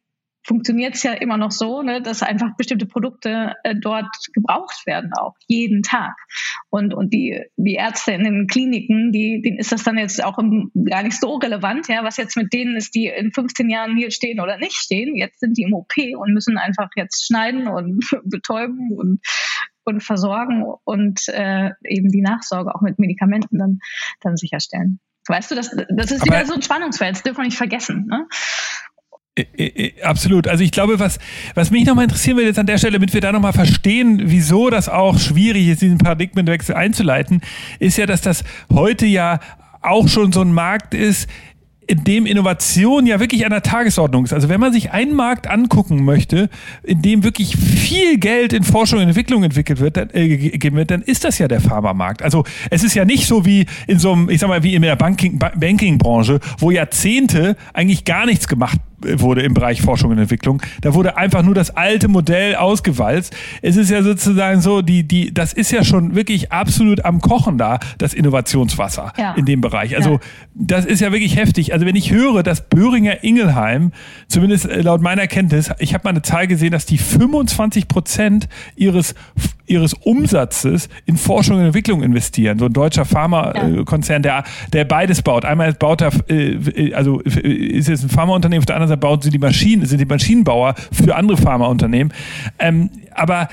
funktioniert es ja immer noch so, ne, dass einfach bestimmte Produkte äh, dort gebraucht werden, auch jeden Tag. Und, und die, die Ärzte in den Kliniken, die, denen ist das dann jetzt auch im, gar nicht so relevant, ja, was jetzt mit denen ist, die in 15 Jahren hier stehen oder nicht stehen. Jetzt sind die im OP und müssen einfach jetzt schneiden und betäuben und, und versorgen und äh, eben die Nachsorge auch mit Medikamenten dann, dann sicherstellen. Weißt du, das, das ist wieder so ein Spannungsfeld, das dürfen wir nicht vergessen. Ne? Absolut. Also ich glaube, was, was mich nochmal interessieren würde jetzt an der Stelle, damit wir da nochmal verstehen, wieso das auch schwierig ist, diesen Paradigmenwechsel einzuleiten, ist ja, dass das heute ja auch schon so ein Markt ist, in dem Innovation ja wirklich an der Tagesordnung ist. Also wenn man sich einen Markt angucken möchte, in dem wirklich viel Geld in Forschung und Entwicklung entwickelt wird, dann, äh, gegeben wird, dann ist das ja der Pharmamarkt. Also es ist ja nicht so wie in so einem, ich sag mal, wie in der Banking, Banking-Branche, wo Jahrzehnte eigentlich gar nichts gemacht wurde im Bereich Forschung und Entwicklung. Da wurde einfach nur das alte Modell ausgewalzt. Es ist ja sozusagen so, die, die, das ist ja schon wirklich absolut am Kochen da, das Innovationswasser ja. in dem Bereich. Also ja. das ist ja wirklich heftig. Also wenn ich höre, dass Böhringer Ingelheim, zumindest laut meiner Kenntnis, ich habe mal eine Zahl gesehen, dass die 25 Prozent ihres ihres Umsatzes in Forschung und Entwicklung investieren. So ein deutscher Pharmakonzern, der, der beides baut. Einmal baut er, äh, also ist es ein Pharmaunternehmen, auf der anderen Seite bauen sie die Maschinen, sind die Maschinenbauer für andere Pharmaunternehmen. Ähm, aber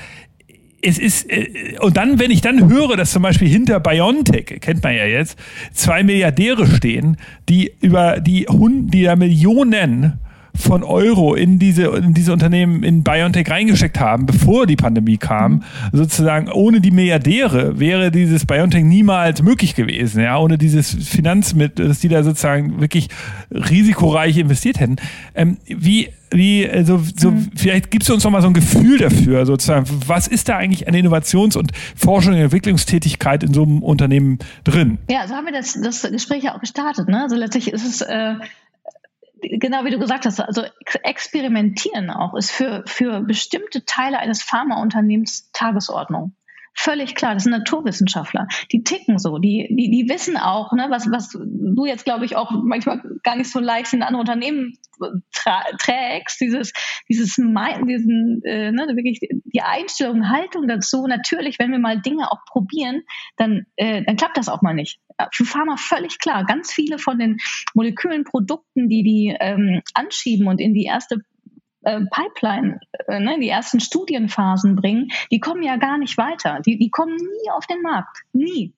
es ist, äh, und dann, wenn ich dann höre, dass zum Beispiel hinter BioNTech, kennt man ja jetzt, zwei Milliardäre stehen, die über die, Hund, die da Millionen von Euro in diese, in diese Unternehmen in BioNTech reingesteckt haben, bevor die Pandemie kam. Sozusagen ohne die Milliardäre wäre dieses BioNTech niemals möglich gewesen, ja, ohne dieses Finanzmittel, dass die da sozusagen wirklich risikoreich investiert hätten. Ähm, wie, wie, also, so, mhm. vielleicht gibst du uns noch mal so ein Gefühl dafür, sozusagen, was ist da eigentlich eine Innovations- und Forschung und Entwicklungstätigkeit in so einem Unternehmen drin? Ja, so haben wir das, das Gespräch ja auch gestartet. Ne? Also letztlich ist es äh, genau wie du gesagt hast, also experimentieren auch ist für, für bestimmte Teile eines Pharmaunternehmens Tagesordnung. Völlig klar, das sind Naturwissenschaftler. Die ticken so, die, die, die wissen auch, ne, was, was du jetzt, glaube ich, auch manchmal gar nicht so leicht in andere Unternehmen trägst, dieses, dieses diesen, äh, ne, wirklich die Einstellung, Haltung dazu. Natürlich, wenn wir mal Dinge auch probieren, dann, äh, dann klappt das auch mal nicht. Für Pharma völlig klar. Ganz viele von den Molekülen, Produkten, die die ähm, anschieben und in die erste äh, Pipeline, äh, ne, die ersten Studienphasen bringen, die kommen ja gar nicht weiter. Die, die kommen nie auf den Markt. Nie.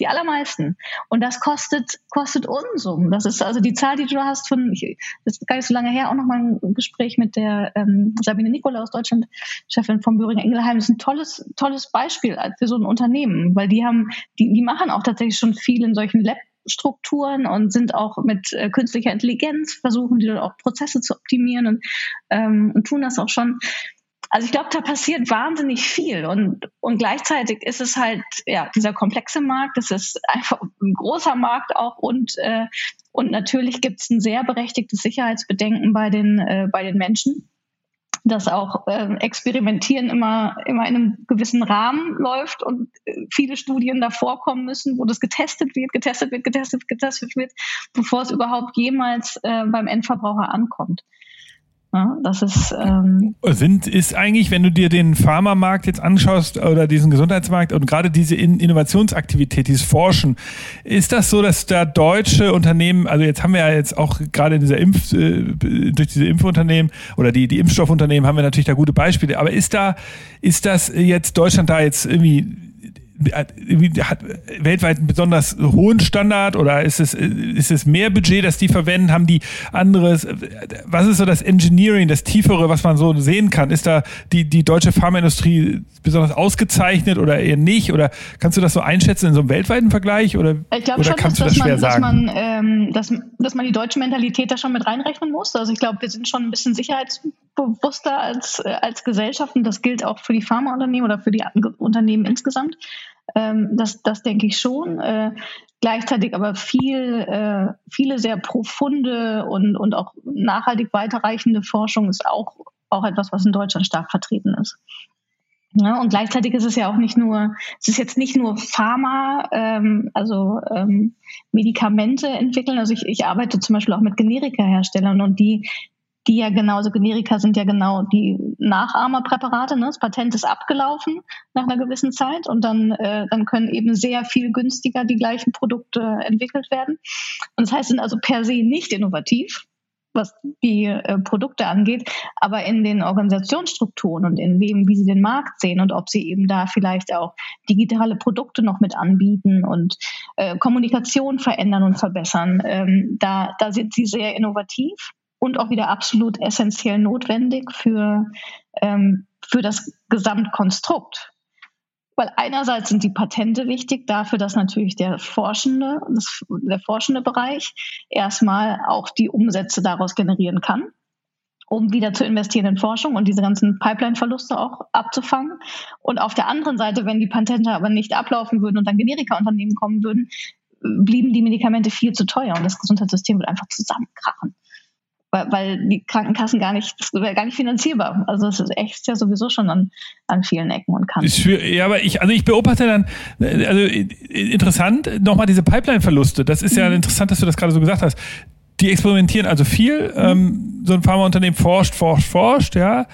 Die allermeisten. Und das kostet, kostet Unsummen. Das ist also die Zahl, die du hast von, ich, das ist gar nicht so lange her, auch nochmal ein Gespräch mit der ähm, Sabine Nikolaus, Deutschland, Chefin von Böhringer Ingelheim. Das ist ein tolles, tolles Beispiel für so ein Unternehmen, weil die haben, die, die machen auch tatsächlich schon viel in solchen Lab Strukturen und sind auch mit äh, künstlicher Intelligenz, versuchen die auch Prozesse zu optimieren und, ähm, und tun das auch schon. Also ich glaube, da passiert wahnsinnig viel und, und gleichzeitig ist es halt ja dieser komplexe Markt, es ist einfach ein großer Markt auch und äh, und natürlich gibt es ein sehr berechtigtes Sicherheitsbedenken bei den äh, bei den Menschen dass auch äh, Experimentieren immer, immer in einem gewissen Rahmen läuft und äh, viele Studien davor kommen müssen, wo das getestet wird, getestet wird, getestet, getestet wird, bevor es überhaupt jemals äh, beim Endverbraucher ankommt. Ja, das ist, ähm Sind, ist eigentlich, wenn du dir den Pharmamarkt jetzt anschaust oder diesen Gesundheitsmarkt und gerade diese Innovationsaktivität, dieses Forschen, ist das so, dass da deutsche Unternehmen, also jetzt haben wir ja jetzt auch gerade in dieser Impf, äh, durch diese Impfunternehmen oder die, die Impfstoffunternehmen haben wir natürlich da gute Beispiele, aber ist da, ist das jetzt Deutschland da jetzt irgendwie hat weltweit einen besonders hohen Standard oder ist es, ist es mehr Budget, das die verwenden? Haben die anderes? Was ist so das Engineering, das Tiefere, was man so sehen kann? Ist da die, die deutsche Pharmaindustrie besonders ausgezeichnet oder eher nicht? Oder kannst du das so einschätzen in so einem weltweiten Vergleich? Oder, ich glaube schon, kannst dass, du das man, sagen? Dass man, ähm, dass, dass man die deutsche Mentalität da schon mit reinrechnen muss. Also ich glaube, wir sind schon ein bisschen sicherheitsbewusster als, als Gesellschaft und das gilt auch für die Pharmaunternehmen oder für die Unternehmen insgesamt. Ähm, das, das denke ich schon. Äh, gleichzeitig aber viel, äh, viele sehr profunde und, und auch nachhaltig weiterreichende Forschung ist auch, auch etwas, was in Deutschland stark vertreten ist. Ja, und gleichzeitig ist es ja auch nicht nur, es ist jetzt nicht nur Pharma, ähm, also ähm, Medikamente entwickeln. Also ich, ich arbeite zum Beispiel auch mit Generika-Herstellern und die, die ja genauso, Generika sind ja genau die Nachahmerpräparate. Ne? Das Patent ist abgelaufen nach einer gewissen Zeit und dann, äh, dann können eben sehr viel günstiger die gleichen Produkte entwickelt werden. Und das heißt, sind also per se nicht innovativ, was die äh, Produkte angeht, aber in den Organisationsstrukturen und in dem, wie sie den Markt sehen und ob sie eben da vielleicht auch digitale Produkte noch mit anbieten und äh, Kommunikation verändern und verbessern, ähm, da, da sind sie sehr innovativ und auch wieder absolut essentiell notwendig für, ähm, für das Gesamtkonstrukt. Weil einerseits sind die Patente wichtig dafür, dass natürlich der forschende, das, der forschende Bereich erstmal auch die Umsätze daraus generieren kann, um wieder zu investieren in Forschung und diese ganzen Pipeline-Verluste auch abzufangen. Und auf der anderen Seite, wenn die Patente aber nicht ablaufen würden und dann Generika-Unternehmen kommen würden, blieben die Medikamente viel zu teuer und das Gesundheitssystem wird einfach zusammenkrachen weil, weil die Krankenkassen gar nicht, das wäre gar nicht finanzierbar. Also es ist echt ja sowieso schon an, an vielen Ecken und Kanten. Ja, aber ich, also ich beobachte dann, also interessant, nochmal diese Pipeline-Verluste. Das ist mhm. ja interessant, dass du das gerade so gesagt hast. Die experimentieren also viel. Mhm. Ähm, so ein Pharmaunternehmen forscht, forscht, forscht, ja.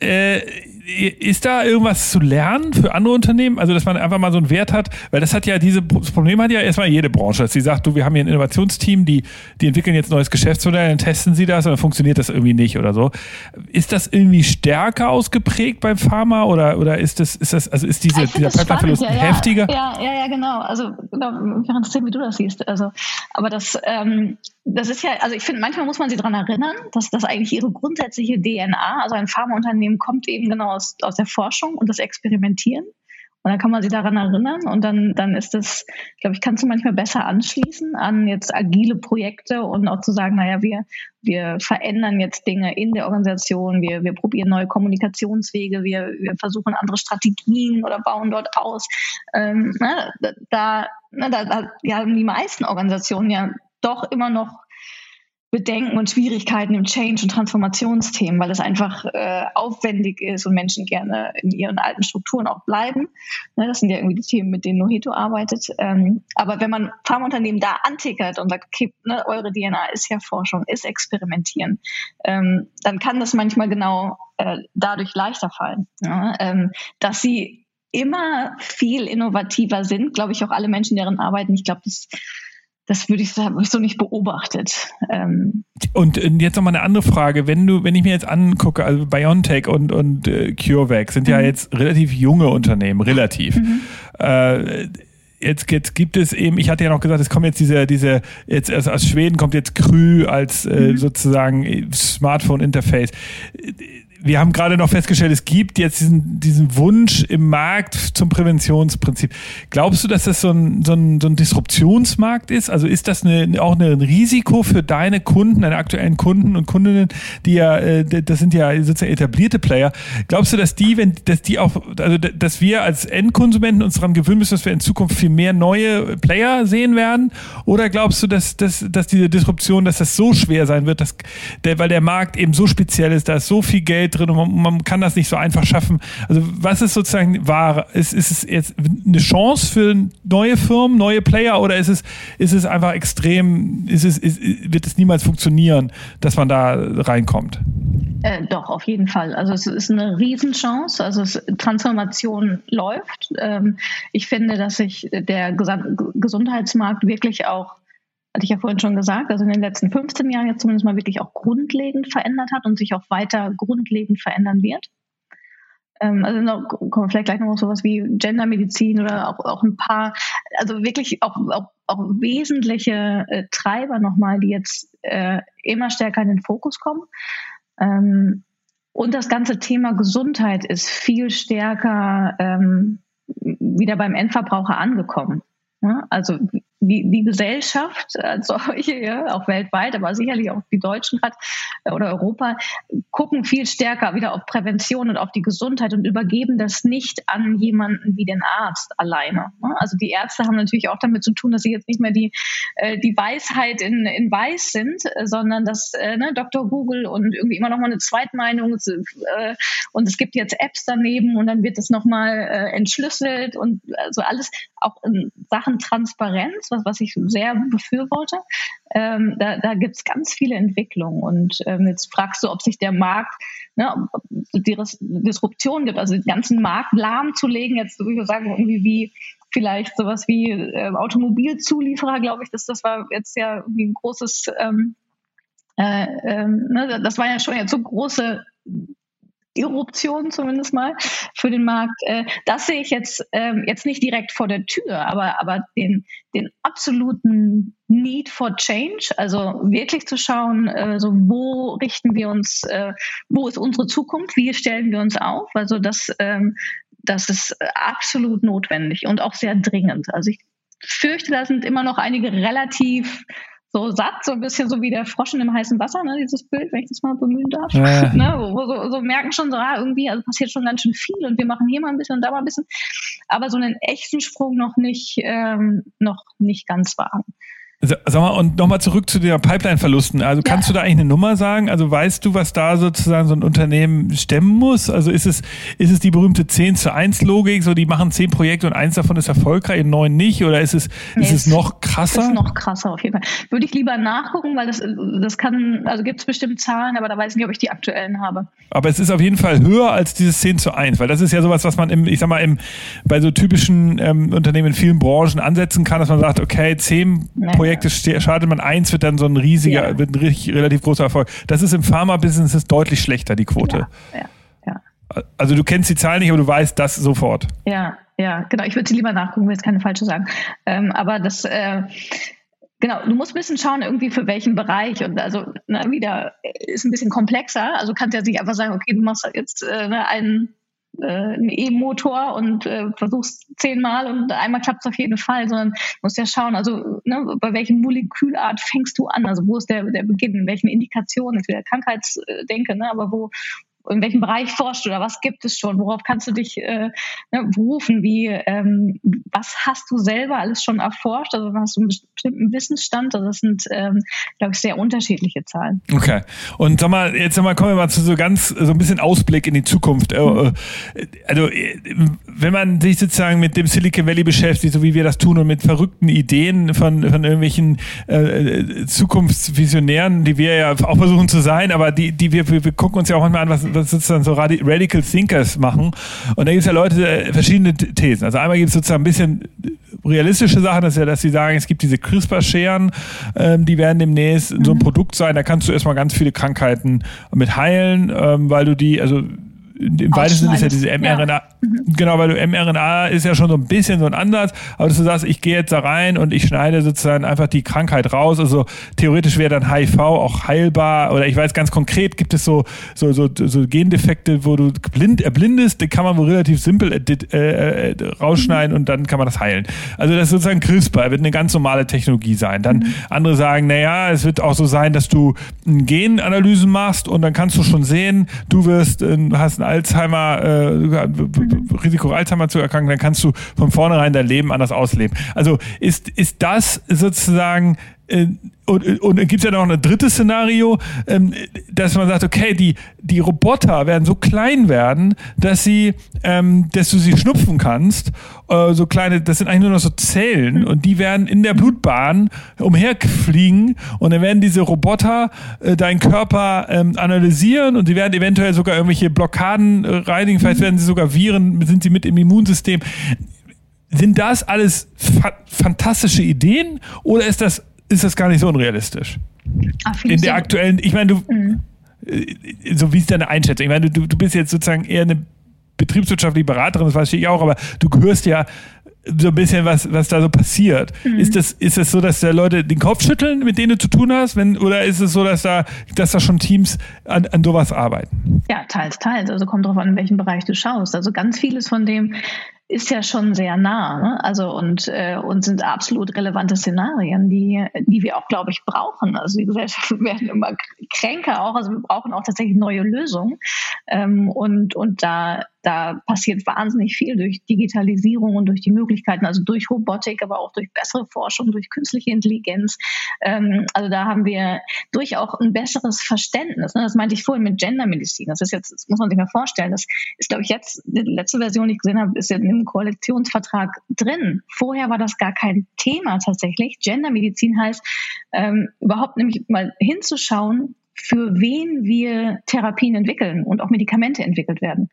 Äh, ist da irgendwas zu lernen für andere Unternehmen? Also, dass man einfach mal so einen Wert hat, weil das hat ja diese, das Problem hat ja erstmal jede Branche, dass sie sagt, du, wir haben hier ein Innovationsteam, die, die entwickeln jetzt ein neues Geschäftsmodell, dann testen sie das und dann funktioniert das irgendwie nicht oder so. Ist das irgendwie stärker ausgeprägt beim Pharma oder, oder ist das, ist das, also ist diese, dieser Pipeline-Verlust ja, heftiger? Ja, ja, ja, genau. Also, genau, mich interessiert, wie du das siehst. Also, aber das, ähm, das ist ja, also ich finde, manchmal muss man sie daran erinnern, dass das eigentlich ihre grundsätzliche DNA, also ein Pharmaunternehmen kommt eben genau aus, aus der Forschung und das Experimentieren. Und dann kann man sie daran erinnern und dann, dann ist es, glaube ich, kannst du manchmal besser anschließen an jetzt agile Projekte und auch zu sagen, naja, wir, wir verändern jetzt Dinge in der Organisation, wir, wir probieren neue Kommunikationswege, wir, wir versuchen andere Strategien oder bauen dort aus. Ähm, ne, da, na, ne, da, da ja, die meisten Organisationen ja doch immer noch Bedenken und Schwierigkeiten im Change- und Transformationsthemen, weil es einfach äh, aufwendig ist und Menschen gerne in ihren alten Strukturen auch bleiben. Ne, das sind ja irgendwie die Themen, mit denen Noheto arbeitet. Ähm, aber wenn man Pharmaunternehmen da antickert und sagt, okay, ne, eure DNA ist ja Forschung, ist Experimentieren, ähm, dann kann das manchmal genau äh, dadurch leichter fallen, ja, ähm, dass sie immer viel innovativer sind, glaube ich, auch alle Menschen, deren arbeiten. Ich glaube, das das würde ich, habe ich so nicht beobachtet. Ähm und jetzt nochmal eine andere Frage. Wenn du, wenn ich mir jetzt angucke, also BioNTech und, und äh, CureVac sind mhm. ja jetzt relativ junge Unternehmen, relativ. Mhm. Äh, jetzt, jetzt gibt es eben, ich hatte ja noch gesagt, es kommt jetzt diese, diese, jetzt also aus Schweden kommt jetzt Krü als äh, mhm. sozusagen Smartphone-Interface wir haben gerade noch festgestellt, es gibt jetzt diesen, diesen Wunsch im Markt zum Präventionsprinzip. Glaubst du, dass das so ein, so ein, so ein Disruptionsmarkt ist? Also ist das eine, auch ein Risiko für deine Kunden, deine aktuellen Kunden und Kundinnen, die ja, äh, das sind ja sozusagen etablierte Player. Glaubst du, dass die, wenn, dass die auch, also dass wir als Endkonsumenten uns daran gewöhnen müssen, dass wir in Zukunft viel mehr neue Player sehen werden? Oder glaubst du, dass, dass, dass diese Disruption, dass das so schwer sein wird, dass der, weil der Markt eben so speziell ist, da ist so viel Geld Geld drin und man, man, kann das nicht so einfach schaffen. Also was ist sozusagen wahr? Ist, ist es jetzt eine Chance für neue Firmen, neue Player oder ist es, ist es einfach extrem, ist es, ist, wird es niemals funktionieren, dass man da reinkommt? Äh, doch, auf jeden Fall. Also es ist eine Riesenchance. Also es, Transformation läuft. Ähm, ich finde, dass sich der Gesund Gesundheitsmarkt wirklich auch hatte ich ja vorhin schon gesagt, also in den letzten 15 Jahren jetzt zumindest mal wirklich auch grundlegend verändert hat und sich auch weiter grundlegend verändern wird. Ähm, also noch, kommen vielleicht gleich noch auf sowas wie Gendermedizin oder auch, auch ein paar, also wirklich auch, auch, auch wesentliche äh, Treiber nochmal, die jetzt äh, immer stärker in den Fokus kommen. Ähm, und das ganze Thema Gesundheit ist viel stärker ähm, wieder beim Endverbraucher angekommen. Ja, also die, die Gesellschaft als solche, ja, auch weltweit, aber sicherlich auch die Deutschen hat äh, oder Europa, gucken viel stärker wieder auf Prävention und auf die Gesundheit und übergeben das nicht an jemanden wie den Arzt alleine. Ne? Also die Ärzte haben natürlich auch damit zu tun, dass sie jetzt nicht mehr die, äh, die Weisheit in, in Weiß sind, äh, sondern dass ne, Dr. Google und irgendwie immer noch mal eine Zweitmeinung und es gibt jetzt Apps daneben und dann wird es nochmal entschlüsselt und also alles auch in Sachen Transparenz, was, was ich sehr befürworte. Ähm, da da gibt es ganz viele Entwicklungen. Und ähm, jetzt fragst du, ob sich der Markt, ne, ob die Disruption gibt, also den ganzen Markt lahmzulegen, jetzt würde ich sagen, irgendwie wie vielleicht sowas wie äh, Automobilzulieferer, glaube ich, dass das war jetzt ja irgendwie ein großes ähm, äh, ähm, ne, das war ja schon jetzt so große Eruption zumindest mal für den Markt. Äh, das sehe ich jetzt, ähm, jetzt nicht direkt vor der Tür, aber, aber den, den absoluten Need for Change, also wirklich zu schauen, äh, so wo richten wir uns, äh, wo ist unsere Zukunft, wie stellen wir uns auf? Also das, ähm, das ist absolut notwendig und auch sehr dringend. Also ich fürchte, da sind immer noch einige relativ so satt, so ein bisschen so wie der Froschen im heißen Wasser, ne, dieses Bild, wenn ich das mal bemühen darf. Ja. Ne, wo so, so merken schon so, ah, irgendwie, also passiert schon ganz schön viel und wir machen hier mal ein bisschen und da mal ein bisschen. Aber so einen echten Sprung noch nicht, ähm, noch nicht ganz wagen. Sag mal, und nochmal zurück zu den Pipeline-Verlusten. Also kannst ja. du da eigentlich eine Nummer sagen? Also weißt du, was da sozusagen so ein Unternehmen stemmen muss? Also ist es, ist es die berühmte 10 zu 1 Logik, so die machen 10 Projekte und eins davon ist erfolgreich, in neun nicht? Oder ist es, nee, ist es noch krasser? Ist noch krasser auf jeden Fall. Würde ich lieber nachgucken, weil das, das kann, also gibt es bestimmt Zahlen, aber da weiß ich nicht, ob ich die aktuellen habe. Aber es ist auf jeden Fall höher als dieses 10 zu 1, weil das ist ja sowas, was man im, ich sag mal, im, bei so typischen ähm, Unternehmen in vielen Branchen ansetzen kann, dass man sagt, okay, 10 nee. Projekte Projekte startet man eins, wird dann so ein riesiger, ja. wird ein richtig, relativ großer Erfolg. Das ist im Pharma-Business deutlich schlechter, die Quote. Ja, ja, ja. Also du kennst die Zahlen nicht, aber du weißt das sofort. Ja, ja, genau. Ich würde sie lieber nachgucken, will jetzt keine falsche sagen. Ähm, aber das, äh, Genau, du musst ein bisschen schauen, irgendwie für welchen Bereich. Und also na, wieder ist ein bisschen komplexer. Also kannst ja nicht einfach sagen, okay, du machst jetzt äh, ne, einen äh, einen E-Motor und äh, versuchst zehnmal und einmal klappt es auf jeden Fall, sondern musst ja schauen, also ne, bei welchem Molekülart fängst du an, also wo ist der, der Beginn, in welchen Indikationen, ist wieder Krankheitsdenke, ne, aber wo, in welchem Bereich forschst du oder was gibt es schon? Worauf kannst du dich äh, ne, berufen? Wie, ähm, was hast du selber alles schon erforscht? Also hast du einen bestimmten Wissensstand? Also das sind, ähm, glaube ich, sehr unterschiedliche Zahlen. Okay. Und sag mal, jetzt sag mal, kommen wir mal zu so ganz so ein bisschen Ausblick in die Zukunft. Äh, mhm. Also wenn man sich sozusagen mit dem Silicon Valley beschäftigt, so wie wir das tun und mit verrückten Ideen von, von irgendwelchen äh, Zukunftsvisionären, die wir ja auch versuchen zu sein, aber die, die wir, wir gucken uns ja auch manchmal an, was, sozusagen so Radical Thinkers machen. Und da gibt es ja Leute, äh, verschiedene Thesen. Also einmal gibt es sozusagen ein bisschen realistische Sachen, das ist ja, dass sie sagen, es gibt diese CRISPR-Scheren, ähm, die werden demnächst so ein mhm. Produkt sein, da kannst du erstmal ganz viele Krankheiten mit heilen, ähm, weil du die, also im weitesten Sinne ist ja diese mRNA, ja. Mhm. genau, weil du mRNA ist ja schon so ein bisschen so ein Ansatz, aber dass du sagst, ich gehe jetzt da rein und ich schneide sozusagen einfach die Krankheit raus. Also theoretisch wäre dann HIV auch heilbar oder ich weiß ganz konkret gibt es so, so, so, so Gendefekte, wo du blind erblindest, die kann man wohl relativ simpel äh, äh, rausschneiden mhm. und dann kann man das heilen. Also das ist sozusagen CRISPR, wird eine ganz normale Technologie sein. Dann mhm. andere sagen, naja, es wird auch so sein, dass du Genanalysen machst und dann kannst du schon sehen, du wirst, äh, hast ein Alzheimer, äh, Risiko Alzheimer zu erkranken, dann kannst du von vornherein dein Leben anders ausleben. Also ist, ist das sozusagen und, und gibt es ja noch ein drittes Szenario, ähm, dass man sagt, okay, die, die Roboter werden so klein werden, dass sie, ähm, dass du sie schnupfen kannst. Äh, so kleine, das sind eigentlich nur noch so Zellen und die werden in der Blutbahn umherfliegen und dann werden diese Roboter äh, deinen Körper ähm, analysieren und sie werden eventuell sogar irgendwelche Blockaden äh, reinigen, vielleicht werden sie sogar Viren, sind sie mit im Immunsystem. Sind das alles fa fantastische Ideen oder ist das ist das gar nicht so unrealistisch. Ach, in der aktuellen, ich meine, du, mhm. Äh, so wie ist deine Einschätzung? Ich meine, du, du bist jetzt sozusagen eher eine betriebswirtschaftliche Beraterin, das weiß ich auch, aber du gehörst ja so ein bisschen, was, was da so passiert. Mhm. Ist das, ist das so, dass da Leute den Kopf schütteln, mit denen du zu tun hast, wenn, oder ist es so, dass da, dass da schon Teams an, an sowas arbeiten? Ja, teils, teils. Also kommt drauf an, in welchem Bereich du schaust. Also ganz vieles von dem, ist ja schon sehr nah. Ne? Also und, äh, und sind absolut relevante Szenarien, die, die wir auch, glaube ich, brauchen. Also die Gesellschaften werden immer kränker auch. Also wir brauchen auch tatsächlich neue Lösungen. Ähm, und, und da da passiert wahnsinnig viel durch Digitalisierung und durch die Möglichkeiten, also durch Robotik, aber auch durch bessere Forschung, durch künstliche Intelligenz. Ähm, also da haben wir durch auch ein besseres Verständnis. Ne? Das meinte ich vorhin mit Gendermedizin. Das ist jetzt, das muss man sich mal vorstellen. Das ist, glaube ich, jetzt, die letzte Version, die ich gesehen habe, ist ja Koalitionsvertrag drin. Vorher war das gar kein Thema tatsächlich. Gendermedizin heißt, ähm, überhaupt nämlich mal hinzuschauen, für wen wir Therapien entwickeln und auch Medikamente entwickelt werden.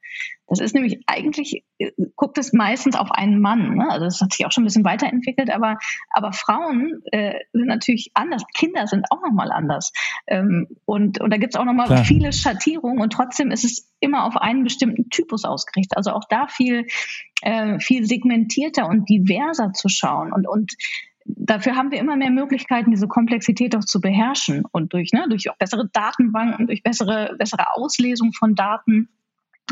Das ist nämlich eigentlich, äh, guckt es meistens auf einen Mann. Ne? Also das hat sich auch schon ein bisschen weiterentwickelt, aber, aber Frauen äh, sind natürlich anders. Kinder sind auch nochmal anders. Ähm, und, und da gibt es auch nochmal viele Schattierungen und trotzdem ist es immer auf einen bestimmten Typus ausgerichtet. Also auch da viel, äh, viel segmentierter und diverser zu schauen. Und, und dafür haben wir immer mehr Möglichkeiten, diese Komplexität auch zu beherrschen und durch, ne, durch auch bessere Datenbanken, durch bessere, bessere Auslesung von Daten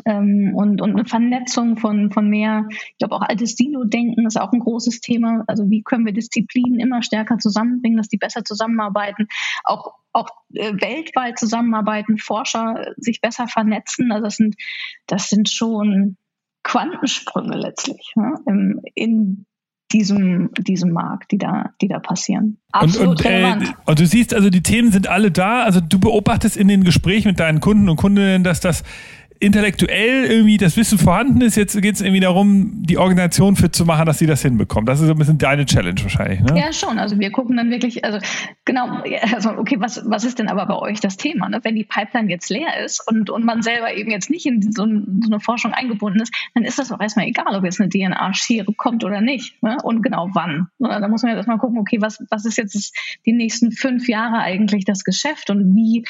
ähm, und, und eine Vernetzung von, von mehr, ich glaube auch altes Dino-Denken ist auch ein großes Thema. Also wie können wir Disziplinen immer stärker zusammenbringen, dass die besser zusammenarbeiten, auch, auch äh, weltweit zusammenarbeiten, Forscher sich besser vernetzen. Also das sind, das sind schon Quantensprünge letztlich ne, im, in diesem, diesem Markt, die da, die da passieren. Absolut und, und, äh, und du siehst also, die Themen sind alle da. Also du beobachtest in den Gesprächen mit deinen Kunden und Kundinnen, dass das intellektuell irgendwie das Wissen vorhanden ist. Jetzt geht es irgendwie darum, die Organisation fit zu machen, dass sie das hinbekommt. Das ist so ein bisschen deine Challenge wahrscheinlich. Ne? Ja, schon. Also wir gucken dann wirklich, also genau, also okay, was, was ist denn aber bei euch das Thema? Ne? Wenn die Pipeline jetzt leer ist und, und man selber eben jetzt nicht in so, so eine Forschung eingebunden ist, dann ist das auch erstmal egal, ob jetzt eine DNA-Schere kommt oder nicht. Ne? Und genau wann. Da muss man jetzt erstmal gucken, okay, was, was ist jetzt die nächsten fünf Jahre eigentlich das Geschäft und wie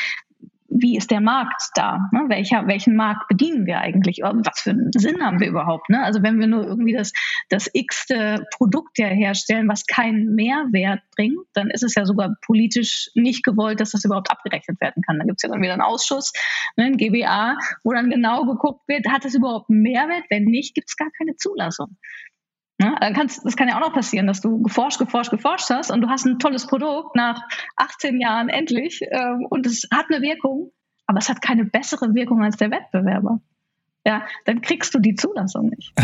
wie ist der Markt da? Ne? Welcher, welchen Markt bedienen wir eigentlich? Was für einen Sinn haben wir überhaupt? Ne? Also wenn wir nur irgendwie das, das x-te Produkt ja herstellen, was keinen Mehrwert bringt, dann ist es ja sogar politisch nicht gewollt, dass das überhaupt abgerechnet werden kann. Da gibt es ja dann wieder einen Ausschuss, ne, ein GBA, wo dann genau geguckt wird, hat es überhaupt einen Mehrwert? Wenn nicht, gibt es gar keine Zulassung. Ne? Dann kannst, das kann ja auch noch passieren, dass du geforscht, geforscht, geforscht hast und du hast ein tolles Produkt nach 18 Jahren endlich ähm, und es hat eine Wirkung, aber es hat keine bessere Wirkung als der Wettbewerber. Ja, dann kriegst du die Zulassung nicht.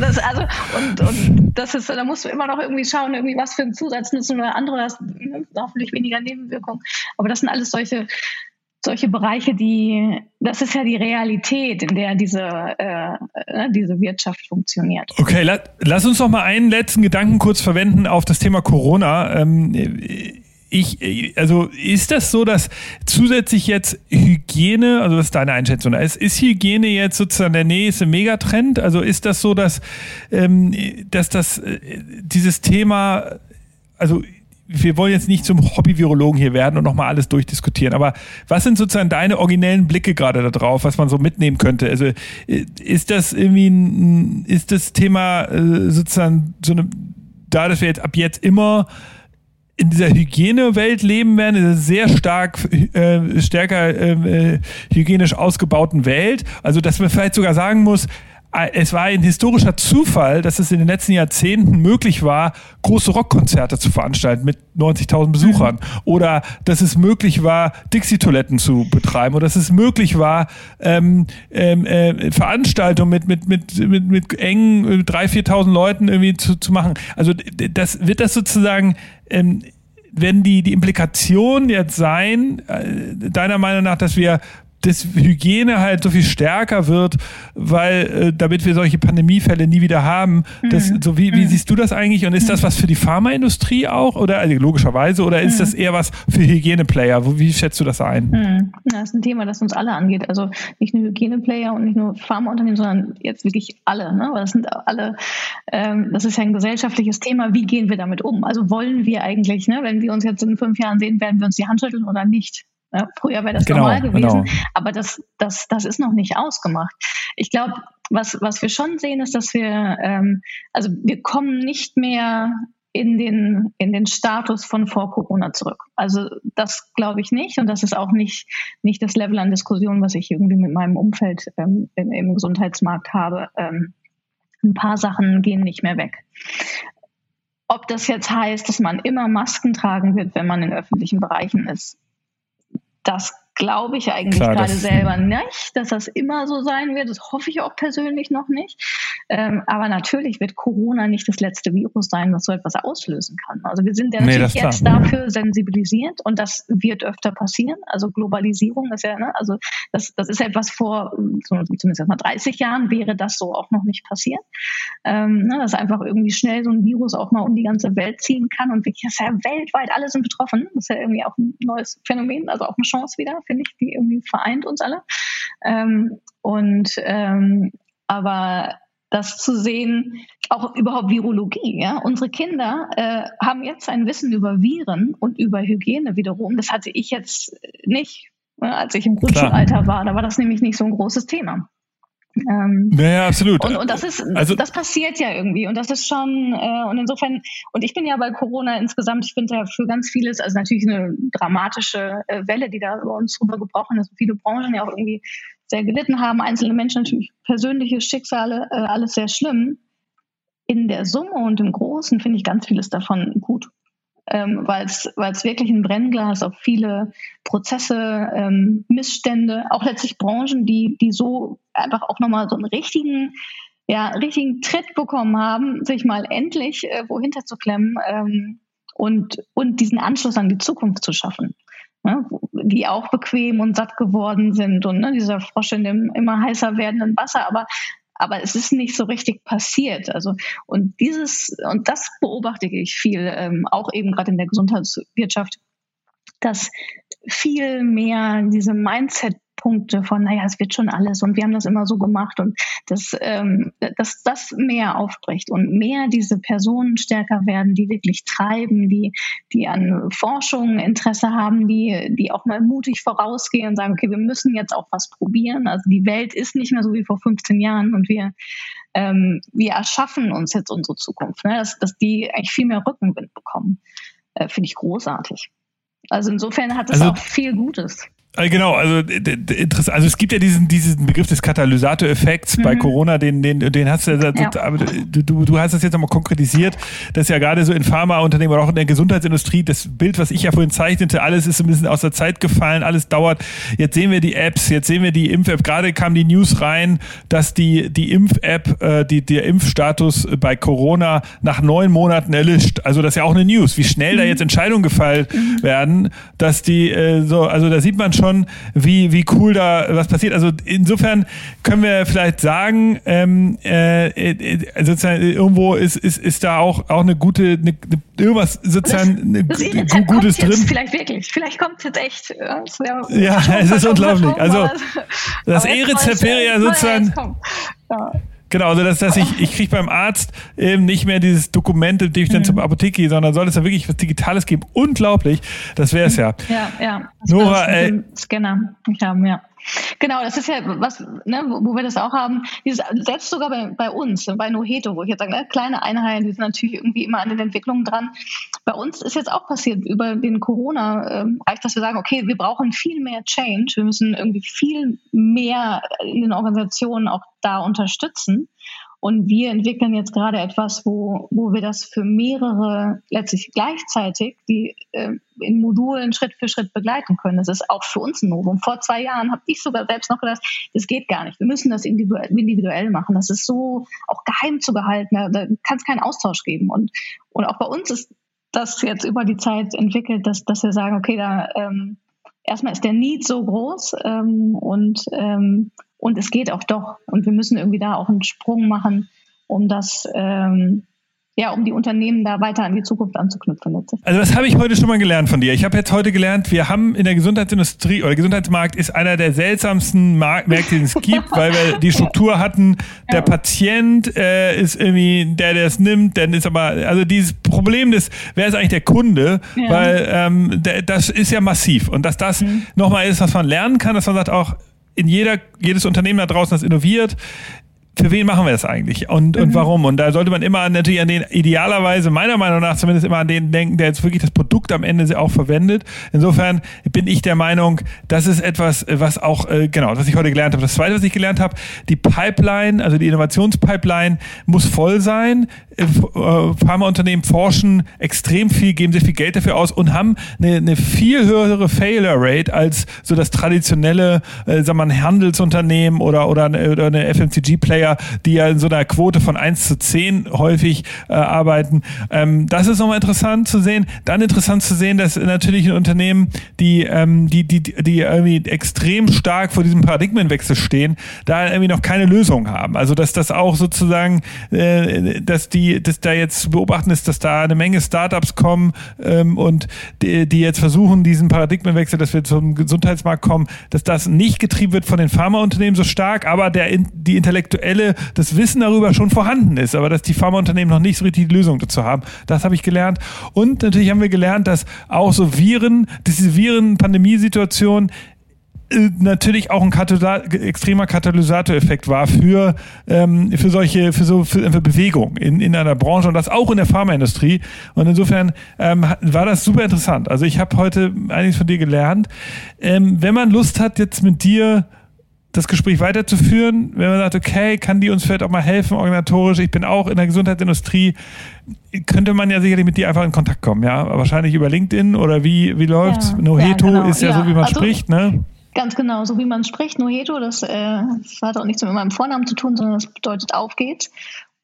Das, also, und, und das ist, da musst du immer noch irgendwie schauen, irgendwie was für einen Zusatz nutzen oder andere hast ne, hoffentlich weniger Nebenwirkungen. Aber das sind alles solche solche Bereiche, die, das ist ja die Realität, in der diese, äh, äh, diese Wirtschaft funktioniert. Okay, la, lass uns noch mal einen letzten Gedanken kurz verwenden auf das Thema Corona. Ähm, ich, also ist das so, dass zusätzlich jetzt Hygiene, also was ist deine Einschätzung? Ist, ist Hygiene jetzt sozusagen der nächste Megatrend? Also ist das so, dass, ähm, dass das äh, dieses Thema, also wir wollen jetzt nicht zum Hobby-Virologen hier werden und nochmal alles durchdiskutieren, aber was sind sozusagen deine originellen Blicke gerade da drauf, was man so mitnehmen könnte? Also äh, ist das irgendwie ein, ist das Thema äh, sozusagen so eine, da, dass wir jetzt ab jetzt immer in dieser Hygienewelt leben werden, in einer sehr stark, äh, stärker äh, hygienisch ausgebauten Welt. Also, dass man vielleicht sogar sagen muss, es war ein historischer Zufall, dass es in den letzten Jahrzehnten möglich war, große Rockkonzerte zu veranstalten mit 90.000 Besuchern. Mhm. Oder dass es möglich war, Dixie-Toiletten zu betreiben. Oder dass es möglich war, ähm, ähm, äh, Veranstaltungen mit, mit, mit, mit, mit engen 3.000, 4.000 Leuten irgendwie zu, zu machen. Also das wird das sozusagen... Ähm, wenn die, die Implikation jetzt sein, äh, deiner Meinung nach, dass wir dass Hygiene halt so viel stärker wird, weil äh, damit wir solche Pandemiefälle nie wieder haben. Das, mhm. so wie, wie mhm. siehst du das eigentlich? Und ist das mhm. was für die Pharmaindustrie auch oder also logischerweise oder ist mhm. das eher was für Hygieneplayer? Wie schätzt du das ein? Mhm. Das ist ein Thema, das uns alle angeht. Also nicht nur Hygieneplayer und nicht nur Pharmaunternehmen, sondern jetzt wirklich alle. Ne? Weil das sind alle. Ähm, das ist ja ein gesellschaftliches Thema. Wie gehen wir damit um? Also wollen wir eigentlich, ne, wenn wir uns jetzt in fünf Jahren sehen, werden wir uns die Hand schütteln oder nicht? Früher wäre das genau, normal gewesen, genau. aber das, das, das ist noch nicht ausgemacht. Ich glaube, was, was wir schon sehen, ist, dass wir, ähm, also wir kommen nicht mehr in den, in den Status von vor Corona zurück. Also das glaube ich nicht und das ist auch nicht, nicht das Level an Diskussion, was ich irgendwie mit meinem Umfeld ähm, im, im Gesundheitsmarkt habe. Ähm, ein paar Sachen gehen nicht mehr weg. Ob das jetzt heißt, dass man immer Masken tragen wird, wenn man in öffentlichen Bereichen ist, das glaube ich eigentlich Klar, gerade selber nicht, dass das immer so sein wird. Das hoffe ich auch persönlich noch nicht. Ähm, aber natürlich wird Corona nicht das letzte Virus sein, was so etwas auslösen kann. Also wir sind ja natürlich nee, jetzt dafür sensibilisiert und das wird öfter passieren. Also Globalisierung ist ja, ne, also das, das ist etwas vor zumindest mal 30 Jahren wäre das so auch noch nicht passiert. Ähm, ne, dass einfach irgendwie schnell so ein Virus auch mal um die ganze Welt ziehen kann und wirklich, das ist ja weltweit alle sind betroffen. Das ist ja irgendwie auch ein neues Phänomen, also auch eine Chance wieder, finde ich, die irgendwie vereint uns alle. Ähm, und ähm, aber das zu sehen, auch überhaupt Virologie. Ja? Unsere Kinder äh, haben jetzt ein Wissen über Viren und über Hygiene wiederum. Das hatte ich jetzt nicht, ne, als ich im Grundschulalter war. Da war das nämlich nicht so ein großes Thema. Ähm, ja, absolut. Und, und das ist, also, das passiert ja irgendwie. Und das ist schon, äh, und insofern, und ich bin ja bei Corona insgesamt, ich finde ja für ganz vieles, also natürlich eine dramatische äh, Welle, die da bei uns rüber gebrochen ist, viele Branchen ja auch irgendwie sehr gelitten haben, einzelne Menschen natürlich persönliche Schicksale, äh, alles sehr schlimm. In der Summe und im Großen finde ich ganz vieles davon gut, ähm, weil es wirklich ein Brennglas auf viele Prozesse, ähm, Missstände, auch letztlich Branchen, die, die so einfach auch nochmal so einen richtigen, ja, richtigen Tritt bekommen haben, sich mal endlich äh, wohinter zu klemmen ähm, und, und diesen Anschluss an die Zukunft zu schaffen ne, die auch bequem und satt geworden sind und ne, dieser Frosch in dem immer heißer werdenden Wasser, aber aber es ist nicht so richtig passiert. Also und dieses und das beobachte ich viel, ähm, auch eben gerade in der Gesundheitswirtschaft, dass viel mehr diese Mindset Punkte von, naja, es wird schon alles und wir haben das immer so gemacht und dass, ähm, dass das mehr aufbricht und mehr diese Personen stärker werden, die wirklich treiben, die, die an Forschung Interesse haben, die, die auch mal mutig vorausgehen und sagen, okay, wir müssen jetzt auch was probieren. Also die Welt ist nicht mehr so wie vor 15 Jahren und wir, ähm, wir erschaffen uns jetzt unsere Zukunft, ne? dass, dass die eigentlich viel mehr Rückenwind bekommen. Äh, Finde ich großartig. Also insofern hat es also, auch viel Gutes. Äh, genau, also interessant. Also es gibt ja diesen, diesen Begriff des Katalysatoreffekts mhm. bei Corona, den, den, den hast du, ja. aber du, du hast das jetzt nochmal konkretisiert, dass ja gerade so in Pharmaunternehmen oder auch in der Gesundheitsindustrie das Bild, was ich ja vorhin zeichnete, alles ist ein bisschen aus der Zeit gefallen, alles dauert. Jetzt sehen wir die Apps, jetzt sehen wir die Impf-App. Gerade kam die News rein, dass die, die Impf-App, äh, die, der Impfstatus bei Corona nach neun Monaten erlischt. Also das ist ja auch eine News, wie schnell mhm. da jetzt Entscheidungen gefallen mhm. werden, dass die äh, so, also da sieht man schon, wie, wie cool da was passiert. Also insofern können wir vielleicht sagen, ähm, äh, äh sozusagen irgendwo ist, ist, ist da auch, auch eine gute, eine, irgendwas sozusagen das, das Gutes drin. Vielleicht wirklich, vielleicht kommt es jetzt echt. Äh, ja, es ist unglaublich. Also das E-Rezept wäre ja sozusagen. Ja. Genau, also dass, dass ich, ich kriege beim Arzt eben nicht mehr dieses Dokument, in dem ich dann mhm. zur Apotheke gehe, sondern soll es da wirklich was Digitales geben. Unglaublich, das wäre es ja. Ja, ja. Nora, ey. Scanner haben, ja. Genau, das ist ja was, ne, wo wir das auch haben. Dieses, selbst sogar bei, bei uns, bei Noheto, wo ich jetzt sage, ne, kleine Einheiten, die sind natürlich irgendwie immer an den Entwicklungen dran. Bei uns ist jetzt auch passiert, über den Corona ähm, dass wir sagen, okay, wir brauchen viel mehr Change, wir müssen irgendwie viel mehr in den Organisationen auch da unterstützen. Und wir entwickeln jetzt gerade etwas, wo, wo wir das für mehrere letztlich gleichzeitig, die äh, in Modulen Schritt für Schritt begleiten können. Das ist auch für uns ein Novum. Vor zwei Jahren habe ich sogar selbst noch gedacht, das geht gar nicht. Wir müssen das individuell machen. Das ist so auch geheim zu behalten. Da, da kann es keinen Austausch geben. Und, und auch bei uns ist das jetzt über die Zeit entwickelt, dass, dass wir sagen, okay, da ähm, erstmal ist der Need so groß ähm, und ähm, und es geht auch doch. Und wir müssen irgendwie da auch einen Sprung machen, um das, ähm, ja, um die Unternehmen da weiter an die Zukunft anzuknüpfen. Also das habe ich heute schon mal gelernt von dir. Ich habe jetzt heute gelernt, wir haben in der Gesundheitsindustrie oder Gesundheitsmarkt ist einer der seltsamsten Märkte, die es gibt, weil wir die Struktur hatten, der ja. Patient äh, ist irgendwie der, der es nimmt, dann ist aber, also dieses Problem des, wer ist eigentlich der Kunde, ja. weil ähm, der, das ist ja massiv und dass das mhm. nochmal ist, was man lernen kann, dass man sagt auch, in jeder, jedes Unternehmen da draußen, das innoviert, für wen machen wir das eigentlich und, mhm. und warum? Und da sollte man immer natürlich an den, idealerweise meiner Meinung nach zumindest immer an den denken, der jetzt wirklich das Produkt am Ende auch verwendet. Insofern bin ich der Meinung, das ist etwas, was auch, äh, genau, was ich heute gelernt habe. Das zweite, was ich gelernt habe, die Pipeline, also die Innovationspipeline muss voll sein. Äh, Pharmaunternehmen forschen extrem viel, geben sehr viel Geld dafür aus und haben eine, eine viel höhere Failure Rate als so das traditionelle, äh, sagen wir mal, Handelsunternehmen oder, oder eine, oder eine FMCG-Player, die ja in so einer Quote von 1 zu 10 häufig äh, arbeiten. Ähm, das ist nochmal interessant zu sehen. Dann interessant zu sehen, dass natürlich ein Unternehmen, die, ähm, die, die, die irgendwie extrem stark vor diesem Paradigmenwechsel stehen, da irgendwie noch keine Lösung haben. Also dass das auch sozusagen, äh, dass die, dass da jetzt zu beobachten ist, dass da eine Menge Startups kommen ähm, und die, die jetzt versuchen, diesen Paradigmenwechsel, dass wir zum Gesundheitsmarkt kommen, dass das nicht getrieben wird von den Pharmaunternehmen so stark, aber der die intellektuelle, das Wissen darüber schon vorhanden ist, aber dass die Pharmaunternehmen noch nicht so richtig die Lösung dazu haben. Das habe ich gelernt. Und natürlich haben wir gelernt, dass auch so Viren, diese Viren-Pandemiesituation äh, natürlich auch ein Katalysa extremer Katalysatoreffekt war für ähm, für solche für so für, für Bewegung in, in einer Branche und das auch in der Pharmaindustrie und insofern ähm, war das super interessant. Also ich habe heute einiges von dir gelernt. Ähm, wenn man Lust hat jetzt mit dir das Gespräch weiterzuführen, wenn man sagt, okay, kann die uns vielleicht auch mal helfen organisatorisch? Ich bin auch in der Gesundheitsindustrie, könnte man ja sicherlich mit dir einfach in Kontakt kommen, ja? Wahrscheinlich über LinkedIn oder wie wie läuft's? Ja, Noheto ja, genau. ist ja, ja, so, wie man also, spricht, ne? Ganz genau, so wie man spricht, Noheto, das, äh, das hat auch nichts mit meinem Vornamen zu tun, sondern das bedeutet auf geht's.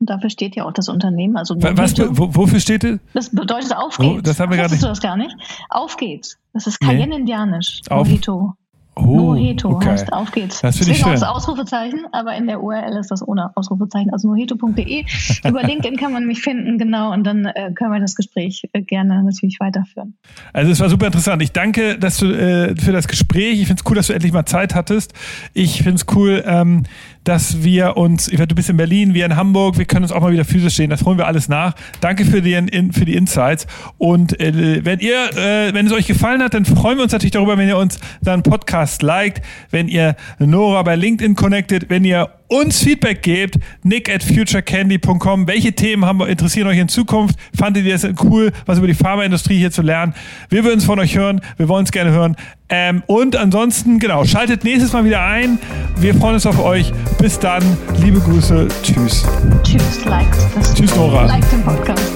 Und dafür steht ja auch das Unternehmen. Also Was, wo, wofür steht das? Das bedeutet auf geht's. Oh, das haben wir gar nicht. du das gar nicht? Auf geht's. Das ist Cayenne-Indianisch. Nee. Noheto. Oh, Noheto okay. heißt auf geht's. Das finde ich schön. das Ausrufezeichen, aber in der URL ist das ohne Ausrufezeichen, also noheto.de. Über LinkedIn kann man mich finden, genau, und dann äh, können wir das Gespräch äh, gerne natürlich weiterführen. Also es war super interessant. Ich danke dass du, äh, für das Gespräch. Ich finde es cool, dass du endlich mal Zeit hattest. Ich finde es cool, ähm, dass wir uns, ich werde, du bist in Berlin, wir in Hamburg, wir können uns auch mal wieder physisch sehen, das holen wir alles nach. Danke für die, in, für die Insights und äh, wenn ihr, äh, wenn es euch gefallen hat, dann freuen wir uns natürlich darüber, wenn ihr uns dann Podcast liked, wenn ihr Nora bei LinkedIn connected, wenn ihr uns Feedback gebt, nick at futurecandy.com. Welche Themen haben, interessieren euch in Zukunft? Fandet ihr es cool, was über die Pharmaindustrie hier zu lernen? Wir würden es von euch hören. Wir wollen es gerne hören. Ähm, und ansonsten, genau, schaltet nächstes Mal wieder ein. Wir freuen uns auf euch. Bis dann. Liebe Grüße. Tschüss. Tschüss. Liked. Tschüss, Nora. Liked den Podcast.